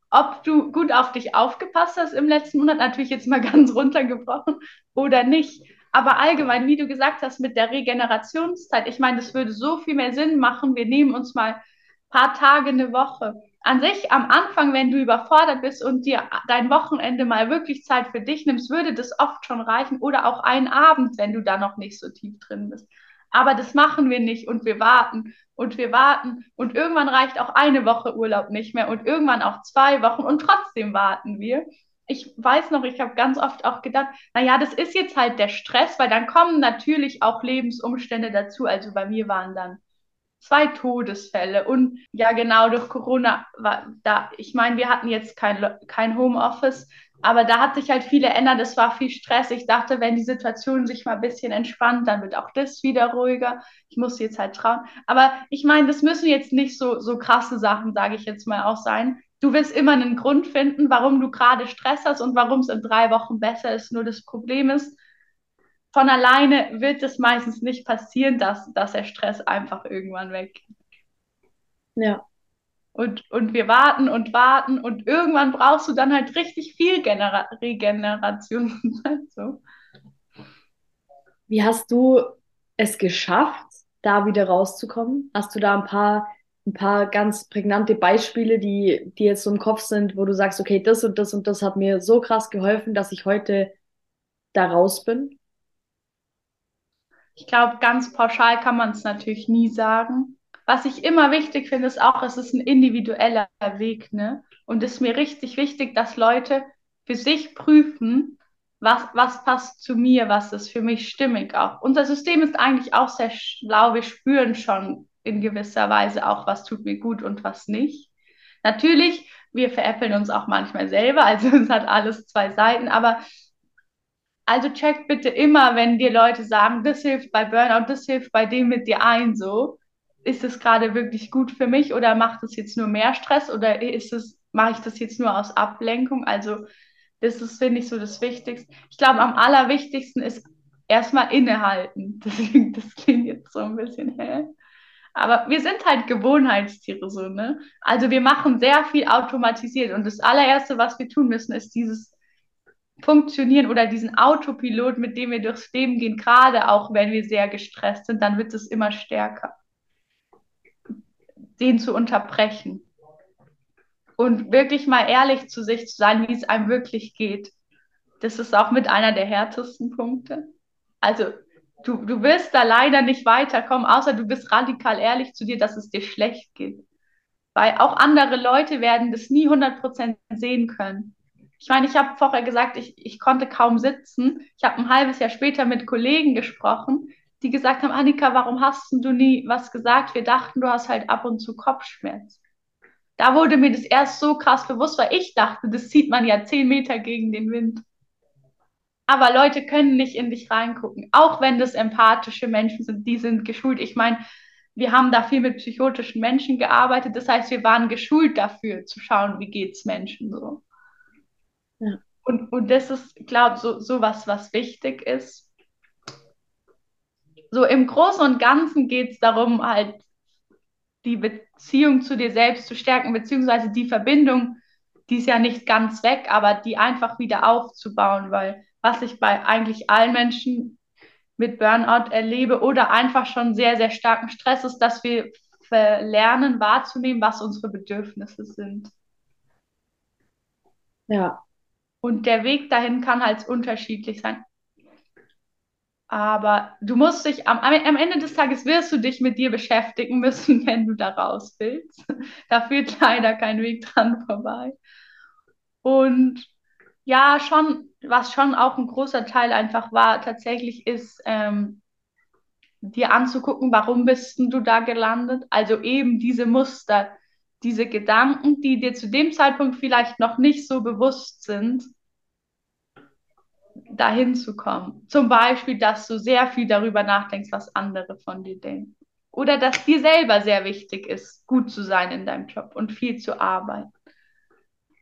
ob du gut auf dich aufgepasst hast im letzten Monat, natürlich jetzt mal ganz runtergebrochen oder nicht. Aber allgemein, wie du gesagt hast, mit der Regenerationszeit, ich meine, das würde so viel mehr Sinn machen. Wir nehmen uns mal ein paar Tage eine Woche. An sich, am Anfang, wenn du überfordert bist und dir dein Wochenende mal wirklich Zeit für dich nimmst, würde das oft schon reichen. Oder auch einen Abend, wenn du da noch nicht so tief drin bist. Aber das machen wir nicht und wir warten und wir warten und irgendwann reicht auch eine Woche Urlaub nicht mehr und irgendwann auch zwei Wochen und trotzdem warten wir ich weiß noch, ich habe ganz oft auch gedacht, naja, das ist jetzt halt der Stress, weil dann kommen natürlich auch Lebensumstände dazu. Also bei mir waren dann zwei Todesfälle und ja, genau durch Corona war da, ich meine, wir hatten jetzt kein, kein Homeoffice, aber da hat sich halt viel ändert. Es war viel Stress. Ich dachte, wenn die Situation sich mal ein bisschen entspannt, dann wird auch das wieder ruhiger. Ich muss jetzt halt trauen. Aber ich meine, das müssen jetzt nicht so, so krasse Sachen, sage ich jetzt mal auch sein du wirst immer einen Grund finden, warum du gerade Stress hast und warum es in drei Wochen besser ist. Nur das Problem ist, von alleine wird es meistens nicht passieren, dass, dass der Stress einfach irgendwann weggeht. Ja. Und, und wir warten und warten und irgendwann brauchst du dann halt richtig viel Genera Regeneration. so. Wie hast du es geschafft, da wieder rauszukommen? Hast du da ein paar ein paar ganz prägnante Beispiele, die, die jetzt so im Kopf sind, wo du sagst, okay, das und das und das hat mir so krass geholfen, dass ich heute da raus bin? Ich glaube, ganz pauschal kann man es natürlich nie sagen. Was ich immer wichtig finde, ist auch, es ist ein individueller Weg, ne? Und es ist mir richtig wichtig, dass Leute für sich prüfen, was, was passt zu mir, was ist für mich stimmig auch. Unser System ist eigentlich auch sehr schlau, wir spüren schon in gewisser Weise auch, was tut mir gut und was nicht. Natürlich, wir veräppeln uns auch manchmal selber, also es hat alles zwei Seiten, aber also check bitte immer, wenn dir Leute sagen, das hilft bei Burnout, das hilft bei dem mit dir ein, so, ist es gerade wirklich gut für mich oder macht es jetzt nur mehr Stress oder ist es, mache ich das jetzt nur aus Ablenkung? Also, das ist, finde ich, so das Wichtigste. Ich glaube, am allerwichtigsten ist erstmal innehalten. Das, das klingt jetzt so ein bisschen, hä? Aber wir sind halt Gewohnheitstiere so, ne? Also wir machen sehr viel automatisiert und das allererste, was wir tun müssen, ist dieses Funktionieren oder diesen Autopilot, mit dem wir durchs Leben gehen, gerade auch wenn wir sehr gestresst sind, dann wird es immer stärker. Den zu unterbrechen. Und wirklich mal ehrlich zu sich zu sein, wie es einem wirklich geht. Das ist auch mit einer der härtesten Punkte. Also du, du wirst da leider nicht weiterkommen, außer du bist radikal ehrlich zu dir, dass es dir schlecht geht. Weil auch andere Leute werden das nie 100% sehen können. Ich meine, ich habe vorher gesagt, ich, ich konnte kaum sitzen. Ich habe ein halbes Jahr später mit Kollegen gesprochen, die gesagt haben, Annika, warum hast du nie was gesagt? Wir dachten, du hast halt ab und zu Kopfschmerz. Da wurde mir das erst so krass bewusst, weil ich dachte, das sieht man ja zehn Meter gegen den Wind. Aber Leute können nicht in dich reingucken, auch wenn das empathische Menschen sind, die sind geschult. Ich meine, wir haben da viel mit psychotischen Menschen gearbeitet. Das heißt, wir waren geschult dafür, zu schauen, wie geht es Menschen so. Ja. Und, und das ist, glaube ich, so, so was, was wichtig ist. so im Großen und Ganzen geht es darum, halt die Beziehung zu dir selbst zu stärken, beziehungsweise die Verbindung, die ist ja nicht ganz weg, aber die einfach wieder aufzubauen, weil was ich bei eigentlich allen Menschen mit Burnout erlebe oder einfach schon sehr, sehr starken Stress ist, dass wir lernen wahrzunehmen, was unsere Bedürfnisse sind. Ja. Und der Weg dahin kann halt unterschiedlich sein. Aber du musst dich am, am Ende des Tages wirst du dich mit dir beschäftigen müssen, wenn du da raus willst. da führt leider kein Weg dran vorbei. Und ja, schon, was schon auch ein großer Teil einfach war, tatsächlich ist, ähm, dir anzugucken, warum bist du da gelandet? Also eben diese Muster, diese Gedanken, die dir zu dem Zeitpunkt vielleicht noch nicht so bewusst sind, dahin zu kommen. Zum Beispiel, dass du sehr viel darüber nachdenkst, was andere von dir denken. Oder dass dir selber sehr wichtig ist, gut zu sein in deinem Job und viel zu arbeiten.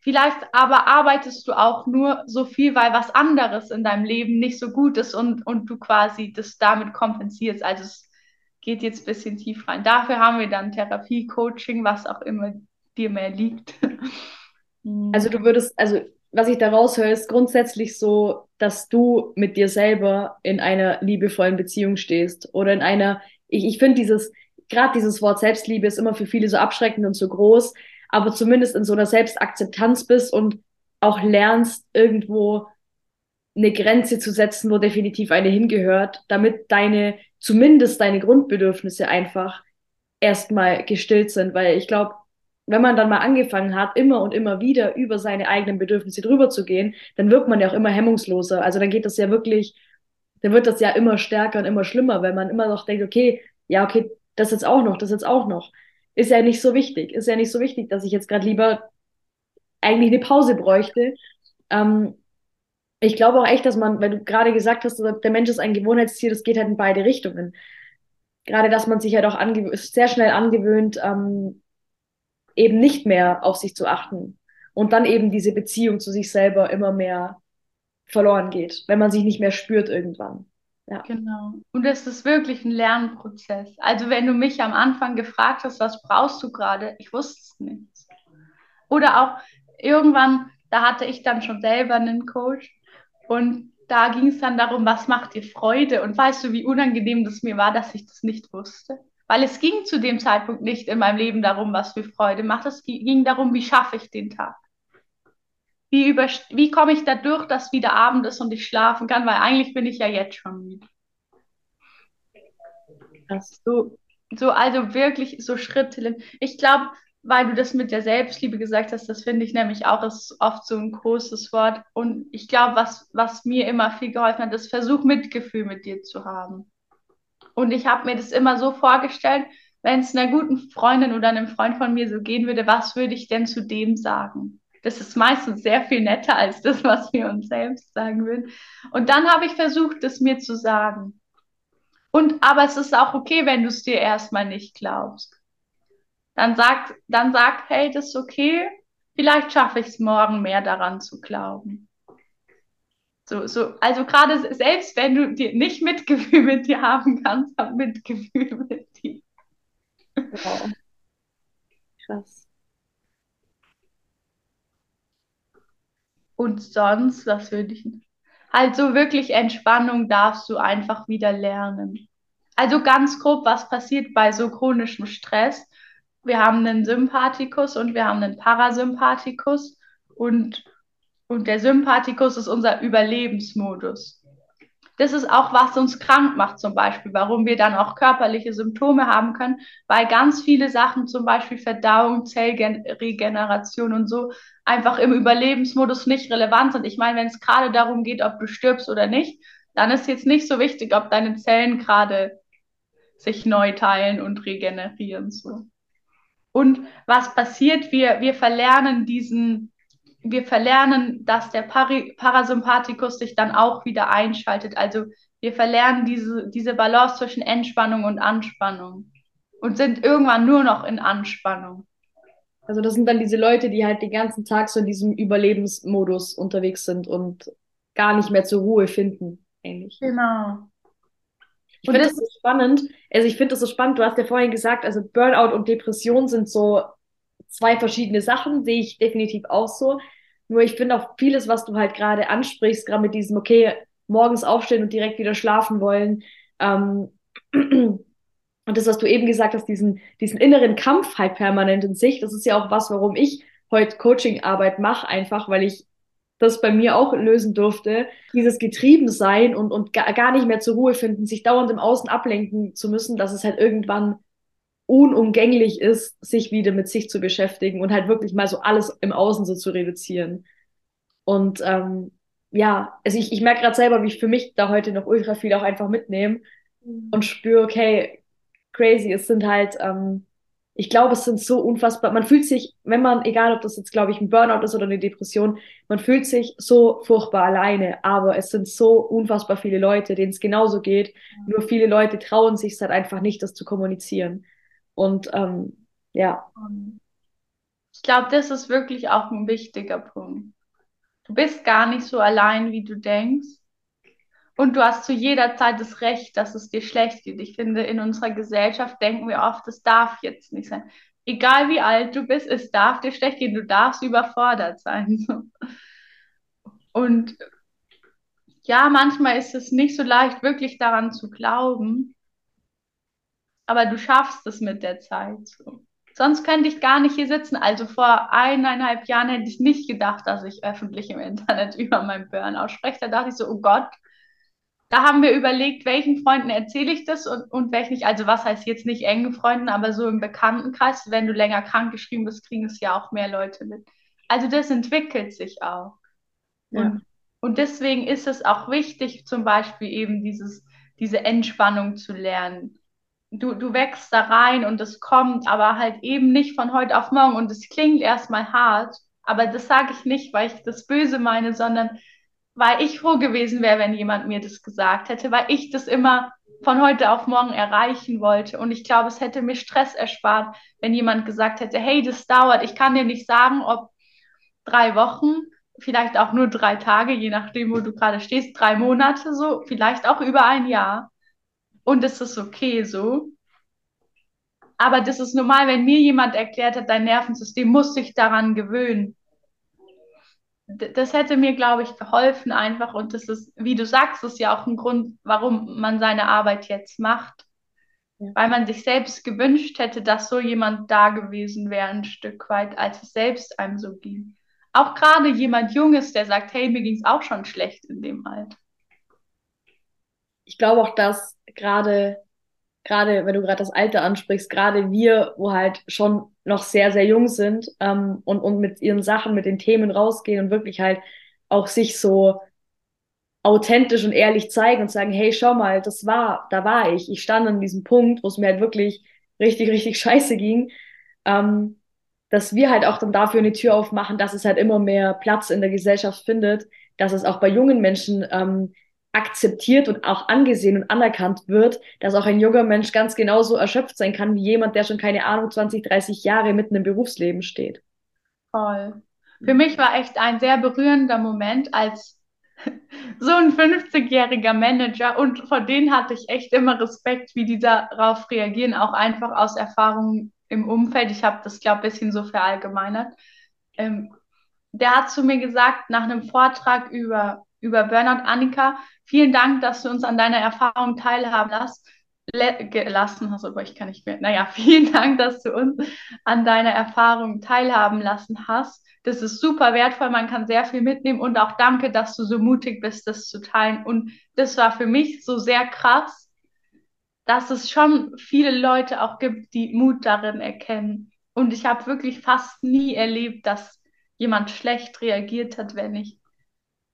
Vielleicht aber arbeitest du auch nur so viel, weil was anderes in deinem Leben nicht so gut ist und, und du quasi das damit kompensierst. Also es geht jetzt ein bisschen tief rein. Dafür haben wir dann Therapie, Coaching, was auch immer dir mehr liegt. Also du würdest, also was ich da raushöre, ist grundsätzlich so, dass du mit dir selber in einer liebevollen Beziehung stehst oder in einer, ich, ich finde dieses, gerade dieses Wort Selbstliebe ist immer für viele so abschreckend und so groß, aber zumindest in so einer Selbstakzeptanz bist und auch lernst, irgendwo eine Grenze zu setzen, wo definitiv eine hingehört, damit deine, zumindest deine Grundbedürfnisse einfach erstmal gestillt sind, weil ich glaube, wenn man dann mal angefangen hat, immer und immer wieder über seine eigenen Bedürfnisse drüber zu gehen, dann wird man ja auch immer hemmungsloser. Also dann geht das ja wirklich, dann wird das ja immer stärker und immer schlimmer, weil man immer noch denkt, okay, ja, okay, das jetzt auch noch, das jetzt auch noch. Ist ja nicht so wichtig. Ist ja nicht so wichtig, dass ich jetzt gerade lieber eigentlich eine Pause bräuchte. Ähm, ich glaube auch echt, dass man, weil du gerade gesagt hast, der Mensch ist ein Gewohnheitstier, das geht halt in beide Richtungen. Gerade, dass man sich halt auch sehr schnell angewöhnt, ähm, eben nicht mehr auf sich zu achten und dann eben diese Beziehung zu sich selber immer mehr verloren geht, wenn man sich nicht mehr spürt irgendwann. Ja. Genau. Und es ist wirklich ein Lernprozess. Also wenn du mich am Anfang gefragt hast, was brauchst du gerade, ich wusste es nicht. Oder auch irgendwann, da hatte ich dann schon selber einen Coach und da ging es dann darum, was macht dir Freude? Und weißt du, wie unangenehm das mir war, dass ich das nicht wusste? Weil es ging zu dem Zeitpunkt nicht in meinem Leben darum, was mir Freude macht. Es ging darum, wie schaffe ich den Tag? Wie, über, wie komme ich da durch, dass wieder Abend ist und ich schlafen kann? Weil eigentlich bin ich ja jetzt schon müde. So, so, also wirklich so Schritte. Ich glaube, weil du das mit der Selbstliebe gesagt hast, das finde ich nämlich auch ist oft so ein großes Wort. Und ich glaube, was, was mir immer viel geholfen hat, ist, versuch Mitgefühl mit dir zu haben. Und ich habe mir das immer so vorgestellt, wenn es einer guten Freundin oder einem Freund von mir so gehen würde, was würde ich denn zu dem sagen? Das ist meistens sehr viel netter als das, was wir uns selbst sagen würden. Und dann habe ich versucht, es mir zu sagen. Und aber es ist auch okay, wenn du es dir erstmal nicht glaubst. Dann sag, dann sag, hey, das ist okay. Vielleicht schaffe ich es morgen mehr daran zu glauben. So, so, also gerade selbst wenn du dir nicht Mitgefühl mit dir haben kannst, hab Mitgefühl mit dir. Wow. Krass. Und sonst, was würde ich. Also wirklich Entspannung darfst du einfach wieder lernen. Also ganz grob, was passiert bei so chronischem Stress? Wir haben einen Sympathikus und wir haben einen Parasympathikus und und der Sympathikus ist unser Überlebensmodus. Das ist auch, was uns krank macht zum Beispiel, warum wir dann auch körperliche Symptome haben können, weil ganz viele Sachen, zum Beispiel Verdauung, Zellregeneration und so, einfach im Überlebensmodus nicht relevant sind. Ich meine, wenn es gerade darum geht, ob du stirbst oder nicht, dann ist jetzt nicht so wichtig, ob deine Zellen gerade sich neu teilen und regenerieren. So. Und was passiert? Wir, wir verlernen diesen wir verlernen, dass der Pari Parasympathikus sich dann auch wieder einschaltet. Also wir verlernen diese, diese Balance zwischen Entspannung und Anspannung und sind irgendwann nur noch in Anspannung. Also das sind dann diese Leute, die halt den ganzen Tag so in diesem Überlebensmodus unterwegs sind und gar nicht mehr zur Ruhe finden, ähnlich. Genau. Ich finde das so spannend. Also ich finde das so spannend. Du hast ja vorhin gesagt, also Burnout und Depression sind so zwei verschiedene Sachen, sehe ich definitiv auch so. Nur ich finde auch vieles, was du halt gerade ansprichst, gerade mit diesem, okay, morgens aufstehen und direkt wieder schlafen wollen. Ähm, und das, was du eben gesagt hast, diesen, diesen inneren Kampf halt permanent in sich, das ist ja auch was, warum ich heute Coaching-Arbeit mache, einfach weil ich das bei mir auch lösen durfte, dieses Getriebensein und, und gar nicht mehr zur Ruhe finden, sich dauernd im Außen ablenken zu müssen, dass es halt irgendwann unumgänglich ist, sich wieder mit sich zu beschäftigen und halt wirklich mal so alles im Außen so zu reduzieren. Und ähm, ja, also ich, ich merke gerade selber, wie ich für mich da heute noch ultra viel auch einfach mitnehme mhm. und spüre, okay, crazy, es sind halt ähm, ich glaube, es sind so unfassbar, man fühlt sich, wenn man, egal ob das jetzt, glaube ich, ein Burnout ist oder eine Depression, man fühlt sich so furchtbar alleine, aber es sind so unfassbar viele Leute, denen es genauso geht. Nur viele Leute trauen sich halt einfach nicht, das zu kommunizieren. Und ähm, ja. Ich glaube, das ist wirklich auch ein wichtiger Punkt. Du bist gar nicht so allein, wie du denkst. Und du hast zu jeder Zeit das Recht, dass es dir schlecht geht. Ich finde, in unserer Gesellschaft denken wir oft, es darf jetzt nicht sein. Egal wie alt du bist, es darf dir schlecht gehen. Du darfst überfordert sein. Und ja, manchmal ist es nicht so leicht, wirklich daran zu glauben. Aber du schaffst es mit der Zeit. Sonst könnte ich gar nicht hier sitzen. Also vor eineinhalb Jahren hätte ich nicht gedacht, dass ich öffentlich im Internet über mein Burnout spreche. Da dachte ich so, oh Gott, da haben wir überlegt, welchen Freunden erzähle ich das und, und welchen nicht. Also was heißt jetzt nicht enge Freunden, aber so im Bekanntenkreis, wenn du länger krank geschrieben bist, kriegen es ja auch mehr Leute mit. Also das entwickelt sich auch. Ja. Und, und deswegen ist es auch wichtig, zum Beispiel eben dieses, diese Entspannung zu lernen. Du, du wächst da rein und es kommt, aber halt eben nicht von heute auf morgen. Und es klingt erstmal hart, aber das sage ich nicht, weil ich das Böse meine, sondern weil ich froh gewesen wäre, wenn jemand mir das gesagt hätte, weil ich das immer von heute auf morgen erreichen wollte. Und ich glaube, es hätte mir Stress erspart, wenn jemand gesagt hätte, hey, das dauert. Ich kann dir nicht sagen, ob drei Wochen, vielleicht auch nur drei Tage, je nachdem, wo du gerade stehst, drei Monate so, vielleicht auch über ein Jahr. Und es ist okay so. Aber das ist normal, wenn mir jemand erklärt hat, dein Nervensystem muss sich daran gewöhnen das hätte mir, glaube ich, geholfen einfach. Und das ist, wie du sagst, ist ja auch ein Grund, warum man seine Arbeit jetzt macht. Ja. Weil man sich selbst gewünscht hätte, dass so jemand da gewesen wäre, ein Stück weit, als es selbst einem so ging. Auch gerade jemand Junges, der sagt, hey, mir ging es auch schon schlecht in dem Alter. Ich glaube auch, dass gerade gerade wenn du gerade das Alter ansprichst, gerade wir, wo halt schon noch sehr, sehr jung sind ähm, und, und mit ihren Sachen, mit den Themen rausgehen und wirklich halt auch sich so authentisch und ehrlich zeigen und sagen, hey, schau mal, das war, da war ich. Ich stand an diesem Punkt, wo es mir halt wirklich richtig, richtig scheiße ging. Ähm, dass wir halt auch dann dafür eine Tür aufmachen, dass es halt immer mehr Platz in der Gesellschaft findet, dass es auch bei jungen Menschen ähm, akzeptiert und auch angesehen und anerkannt wird, dass auch ein junger Mensch ganz genauso erschöpft sein kann wie jemand, der schon keine Ahnung 20, 30 Jahre mitten im Berufsleben steht. Voll. Für mich war echt ein sehr berührender Moment, als so ein 50-jähriger Manager und vor denen hatte ich echt immer Respekt, wie die darauf reagieren, auch einfach aus Erfahrungen im Umfeld. Ich habe das, glaube ich, ein bisschen so verallgemeinert. Ähm, der hat zu mir gesagt, nach einem Vortrag über über Burnout. Annika, vielen Dank, dass du uns an deiner Erfahrung teilhaben lässt, gelassen hast, aber ich kann nicht mehr. Naja, vielen Dank, dass du uns an deiner Erfahrung teilhaben lassen hast. Das ist super wertvoll, man kann sehr viel mitnehmen und auch danke, dass du so mutig bist, das zu teilen. Und das war für mich so sehr krass, dass es schon viele Leute auch gibt, die Mut darin erkennen. Und ich habe wirklich fast nie erlebt, dass jemand schlecht reagiert hat, wenn ich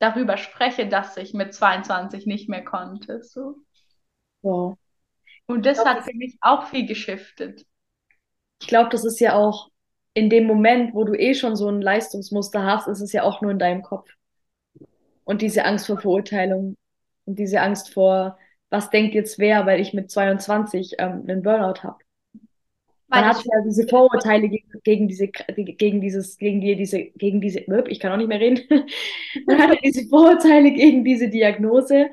darüber spreche, dass ich mit 22 nicht mehr konnte. So. Wow. Und das glaub, hat für mich auch viel geschiftet. Ich glaube, das ist ja auch in dem Moment, wo du eh schon so ein Leistungsmuster hast, ist es ja auch nur in deinem Kopf. Und diese Angst vor Verurteilung und diese Angst vor, was denkt jetzt wer, weil ich mit 22 ähm, einen Burnout habe. Man hat ja diese Vorurteile gegen, gegen diese, gegen dieses, gegen die, diese, gegen diese, ich kann auch nicht mehr reden. Man hat diese Vorurteile gegen diese Diagnose.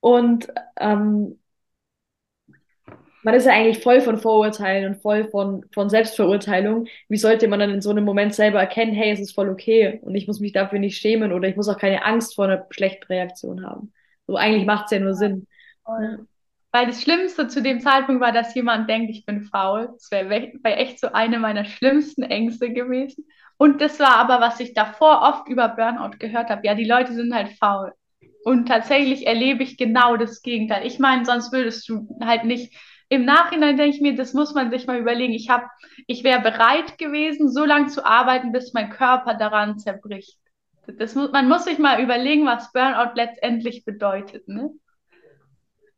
Und ähm, man ist ja eigentlich voll von Vorurteilen und voll von, von Selbstverurteilung. Wie sollte man dann in so einem Moment selber erkennen, hey, es ist voll okay und ich muss mich dafür nicht schämen oder ich muss auch keine Angst vor einer schlechten Reaktion haben. So eigentlich macht es ja nur Sinn. Ja. Weil das Schlimmste zu dem Zeitpunkt war, dass jemand denkt, ich bin faul. Das wäre echt so eine meiner schlimmsten Ängste gewesen. Und das war aber, was ich davor oft über Burnout gehört habe. Ja, die Leute sind halt faul. Und tatsächlich erlebe ich genau das Gegenteil. Ich meine, sonst würdest du halt nicht. Im Nachhinein denke ich mir, das muss man sich mal überlegen. Ich habe, ich wäre bereit gewesen, so lange zu arbeiten, bis mein Körper daran zerbricht. Das muss, man muss sich mal überlegen, was Burnout letztendlich bedeutet. Ne?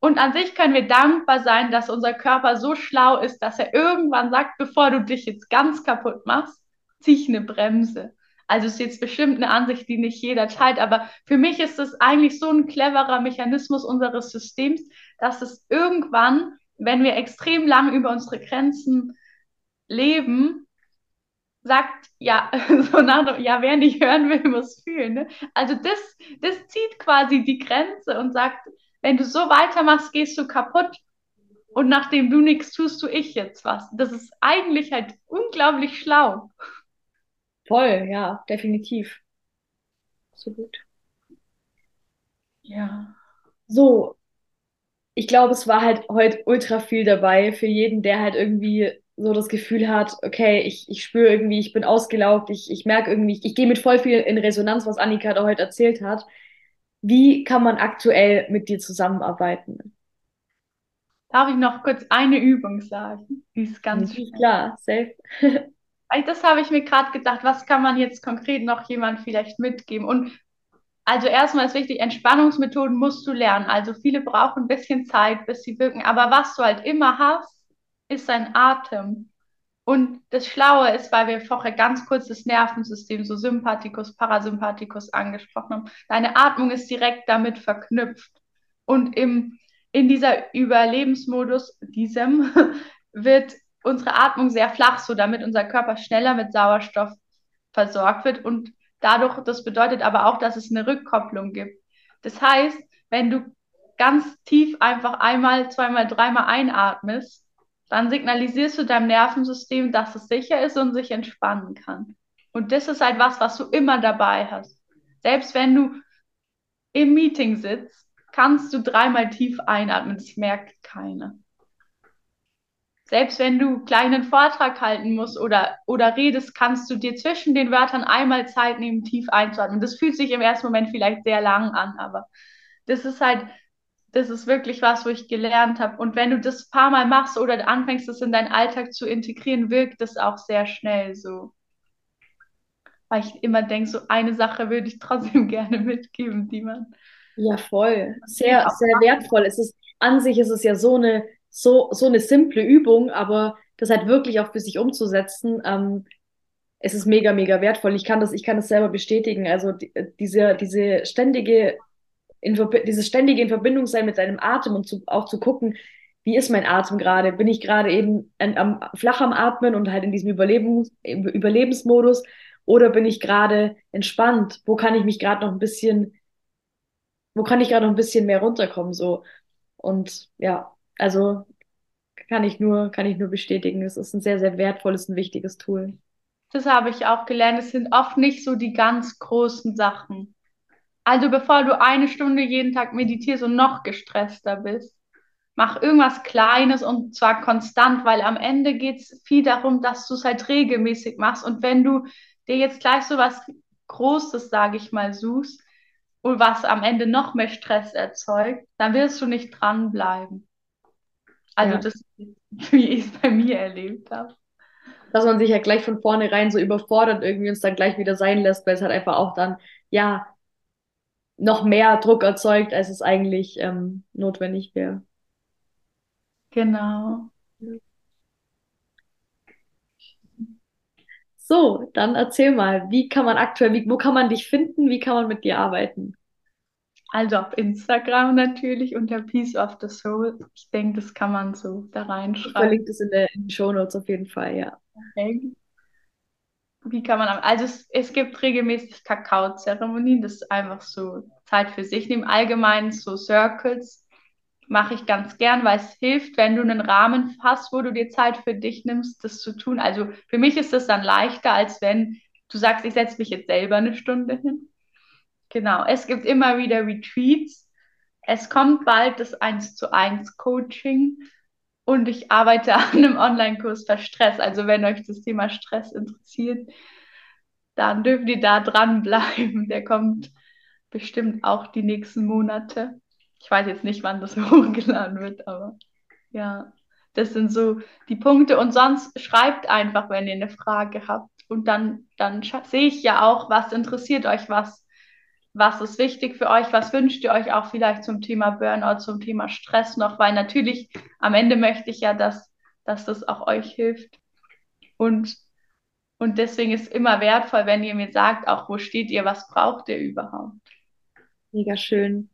Und an sich können wir dankbar sein, dass unser Körper so schlau ist, dass er irgendwann sagt, bevor du dich jetzt ganz kaputt machst, zieh ich eine Bremse. Also ist jetzt bestimmt eine Ansicht, die nicht jeder teilt, aber für mich ist es eigentlich so ein cleverer Mechanismus unseres Systems, dass es irgendwann, wenn wir extrem lang über unsere Grenzen leben, sagt, ja, so nach, ja, wer nicht hören will, muss fühlen. Ne? Also das, das zieht quasi die Grenze und sagt, wenn du so weitermachst, gehst du kaputt. Und nachdem du nichts tust, tu ich jetzt was. Das ist eigentlich halt unglaublich schlau. Voll, ja, definitiv. So gut. Ja. So, ich glaube, es war halt heute ultra viel dabei für jeden, der halt irgendwie so das Gefühl hat, okay, ich, ich spüre irgendwie, ich bin ausgelaugt, ich, ich merke irgendwie, ich, ich gehe mit voll viel in Resonanz, was Annika da heute erzählt hat. Wie kann man aktuell mit dir zusammenarbeiten? Darf ich noch kurz eine Übung sagen? Die ist ganz schnell. Klar, safe. das habe ich mir gerade gedacht, was kann man jetzt konkret noch jemand vielleicht mitgeben? Und also erstmal ist wichtig, Entspannungsmethoden musst du lernen. Also viele brauchen ein bisschen Zeit, bis sie wirken. Aber was du halt immer hast, ist dein Atem. Und das Schlaue ist, weil wir vorher ganz kurz das Nervensystem, so Sympathikus, Parasympathikus angesprochen haben. Deine Atmung ist direkt damit verknüpft. Und im, in dieser Überlebensmodus, diesem, wird unsere Atmung sehr flach, so damit unser Körper schneller mit Sauerstoff versorgt wird. Und dadurch, das bedeutet aber auch, dass es eine Rückkopplung gibt. Das heißt, wenn du ganz tief einfach einmal, zweimal, dreimal einatmest, dann signalisierst du deinem Nervensystem, dass es sicher ist und sich entspannen kann. Und das ist halt was, was du immer dabei hast. Selbst wenn du im Meeting sitzt, kannst du dreimal tief einatmen, das merkt keiner. Selbst wenn du kleinen Vortrag halten musst oder, oder redest, kannst du dir zwischen den Wörtern einmal Zeit nehmen, tief einzuatmen. Das fühlt sich im ersten Moment vielleicht sehr lang an, aber das ist halt das ist wirklich was, wo ich gelernt habe. Und wenn du das ein paar Mal machst oder anfängst, das in deinen Alltag zu integrieren, wirkt das auch sehr schnell so. Weil ich immer denke, so eine Sache würde ich trotzdem gerne mitgeben, die man. Ja, voll. Sehr, sehr wertvoll. Es ist, an sich ist es ja so eine, so, so eine simple Übung, aber das halt wirklich auch für sich umzusetzen, ähm, es ist mega, mega wertvoll. Ich kann das, ich kann das selber bestätigen. Also die, diese, diese ständige in, dieses ständige in Verbindung sein mit seinem Atem und zu, auch zu gucken, wie ist mein Atem gerade? Bin ich gerade eben an, am, flach am Atmen und halt in diesem Überlebens, Überlebensmodus oder bin ich gerade entspannt? Wo kann ich mich gerade noch ein bisschen, wo kann ich gerade noch ein bisschen mehr runterkommen so? Und ja, also kann ich nur, kann ich nur bestätigen. Es ist ein sehr, sehr wertvolles und wichtiges Tool. Das habe ich auch gelernt. Es sind oft nicht so die ganz großen Sachen. Also bevor du eine Stunde jeden Tag meditierst und noch gestresster bist, mach irgendwas Kleines und zwar konstant, weil am Ende geht es viel darum, dass du es halt regelmäßig machst. Und wenn du dir jetzt gleich so was Großes, sage ich mal, suchst und was am Ende noch mehr Stress erzeugt, dann wirst du nicht dranbleiben. Also ja. das, wie ich es bei mir erlebt habe. Dass man sich ja gleich von vornherein so überfordert irgendwie uns dann gleich wieder sein lässt, weil es halt einfach auch dann, ja, noch mehr Druck erzeugt, als es eigentlich ähm, notwendig wäre. Genau. So, dann erzähl mal, wie kann man aktuell, wie, wo kann man dich finden, wie kann man mit dir arbeiten? Also auf Instagram natürlich unter Peace of the Soul. Ich denke, das kann man so da reinschreiben. Ich verlinke es in, der, in den Show Notes auf jeden Fall, ja. Okay wie kann man, also es, es gibt regelmäßig Kakaozeremonien, das ist einfach so Zeit für sich. Im Allgemeinen so Circles mache ich ganz gern, weil es hilft, wenn du einen Rahmen hast, wo du dir Zeit für dich nimmst, das zu tun. Also für mich ist das dann leichter, als wenn du sagst, ich setze mich jetzt selber eine Stunde hin. Genau, es gibt immer wieder Retreats. Es kommt bald das 1 zu 1 Coaching und ich arbeite an einem Online-Kurs für Stress. Also wenn euch das Thema Stress interessiert, dann dürft ihr da dranbleiben. Der kommt bestimmt auch die nächsten Monate. Ich weiß jetzt nicht, wann das hochgeladen wird, aber ja, das sind so die Punkte. Und sonst schreibt einfach, wenn ihr eine Frage habt. Und dann, dann sehe ich ja auch, was interessiert euch, was, was ist wichtig für euch, was wünscht ihr euch auch vielleicht zum Thema Burnout, zum Thema Stress noch, weil natürlich am Ende möchte ich ja, dass, dass das auch euch hilft. Und, und deswegen ist immer wertvoll, wenn ihr mir sagt, auch wo steht ihr, was braucht ihr überhaupt. Mega schön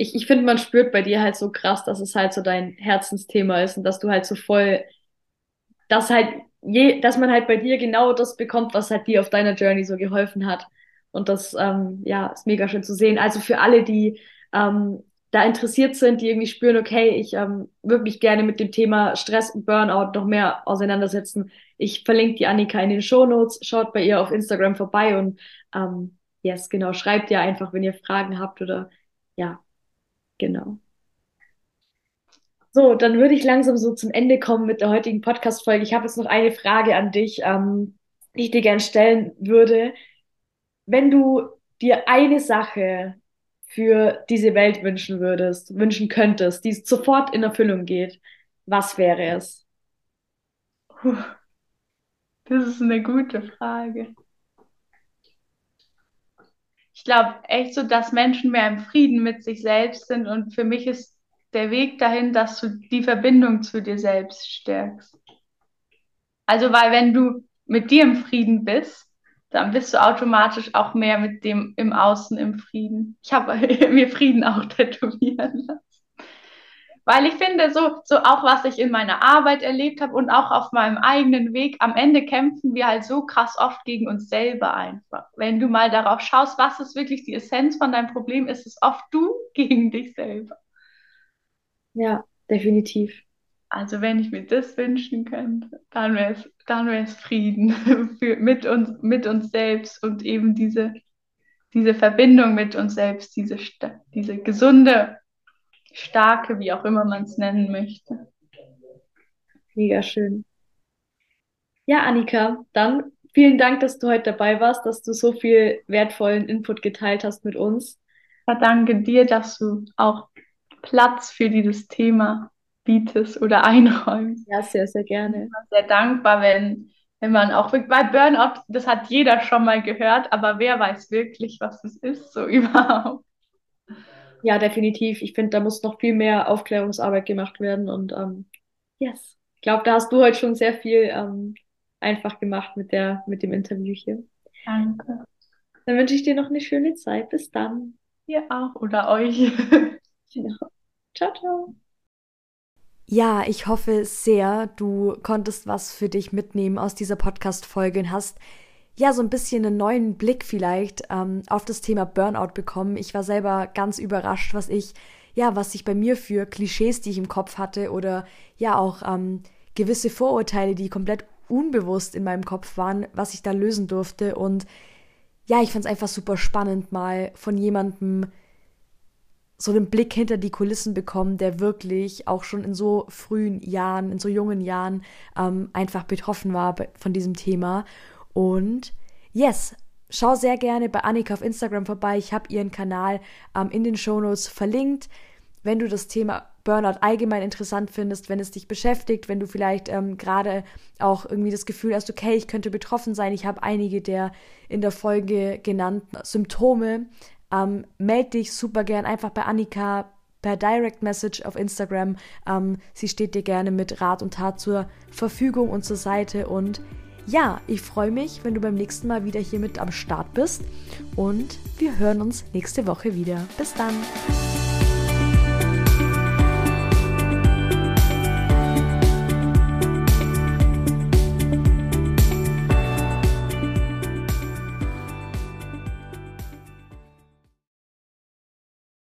ich, ich finde, man spürt bei dir halt so krass, dass es halt so dein Herzensthema ist und dass du halt so voll, dass halt je, dass man halt bei dir genau das bekommt, was halt dir auf deiner Journey so geholfen hat. Und das, ähm, ja, ist mega schön zu sehen. Also für alle, die ähm, da interessiert sind, die irgendwie spüren, okay, ich ähm, würde mich gerne mit dem Thema Stress und Burnout noch mehr auseinandersetzen. Ich verlinke die Annika in den Show Notes. Schaut bei ihr auf Instagram vorbei und ähm, yes, genau, schreibt ihr einfach, wenn ihr Fragen habt oder ja, Genau. So, dann würde ich langsam so zum Ende kommen mit der heutigen Podcast-Folge. Ich habe jetzt noch eine Frage an dich, ähm, die ich dir gerne stellen würde. Wenn du dir eine Sache für diese Welt wünschen würdest, wünschen könntest, die sofort in Erfüllung geht, was wäre es? Das ist eine gute Frage ich glaube echt so, dass Menschen mehr im Frieden mit sich selbst sind und für mich ist der Weg dahin, dass du die Verbindung zu dir selbst stärkst. Also, weil wenn du mit dir im Frieden bist, dann bist du automatisch auch mehr mit dem im Außen im Frieden. Ich habe mir Frieden auch tätowieren lassen. Weil ich finde, so, so auch was ich in meiner Arbeit erlebt habe und auch auf meinem eigenen Weg, am Ende kämpfen wir halt so krass oft gegen uns selber einfach. Wenn du mal darauf schaust, was ist wirklich die Essenz von deinem Problem, ist es oft du gegen dich selber. Ja, definitiv. Also wenn ich mir das wünschen könnte, dann wäre es dann wär's Frieden für, mit, uns, mit uns selbst und eben diese, diese Verbindung mit uns selbst, diese, diese gesunde starke, wie auch immer man es nennen möchte. Mega schön. Ja, Annika, dann vielen Dank, dass du heute dabei warst, dass du so viel wertvollen Input geteilt hast mit uns. Ja, danke dir, dass du auch Platz für dieses Thema bietest oder einräumst. Ja, sehr, sehr gerne. Ich bin sehr dankbar, wenn, wenn man auch, bei Burnout, das hat jeder schon mal gehört, aber wer weiß wirklich, was es ist, so überhaupt. Ja, definitiv. Ich finde, da muss noch viel mehr Aufklärungsarbeit gemacht werden. Und ähm, yes, ich glaube, da hast du heute schon sehr viel ähm, einfach gemacht mit der, mit dem Interview hier. Danke. Dann wünsche ich dir noch eine schöne Zeit. Bis dann. Ihr auch oder euch. genau. Ciao, ciao. Ja, ich hoffe sehr, du konntest was für dich mitnehmen aus dieser Podcast-Folge und hast ja, so ein bisschen einen neuen Blick vielleicht ähm, auf das Thema Burnout bekommen. Ich war selber ganz überrascht, was ich, ja, was sich bei mir für Klischees, die ich im Kopf hatte oder ja auch ähm, gewisse Vorurteile, die komplett unbewusst in meinem Kopf waren, was ich da lösen durfte. Und ja, ich fand es einfach super spannend, mal von jemandem so einen Blick hinter die Kulissen bekommen, der wirklich auch schon in so frühen Jahren, in so jungen Jahren ähm, einfach betroffen war von diesem Thema. Und yes, schau sehr gerne bei Annika auf Instagram vorbei. Ich habe ihren Kanal ähm, in den Shownotes verlinkt. Wenn du das Thema Burnout allgemein interessant findest, wenn es dich beschäftigt, wenn du vielleicht ähm, gerade auch irgendwie das Gefühl hast, okay, ich könnte betroffen sein, ich habe einige der in der Folge genannten Symptome, ähm, melde dich super gern einfach bei Annika per Direct Message auf Instagram. Ähm, sie steht dir gerne mit Rat und Tat zur Verfügung und zur Seite und ja, ich freue mich, wenn du beim nächsten Mal wieder hier mit am Start bist und wir hören uns nächste Woche wieder. Bis dann.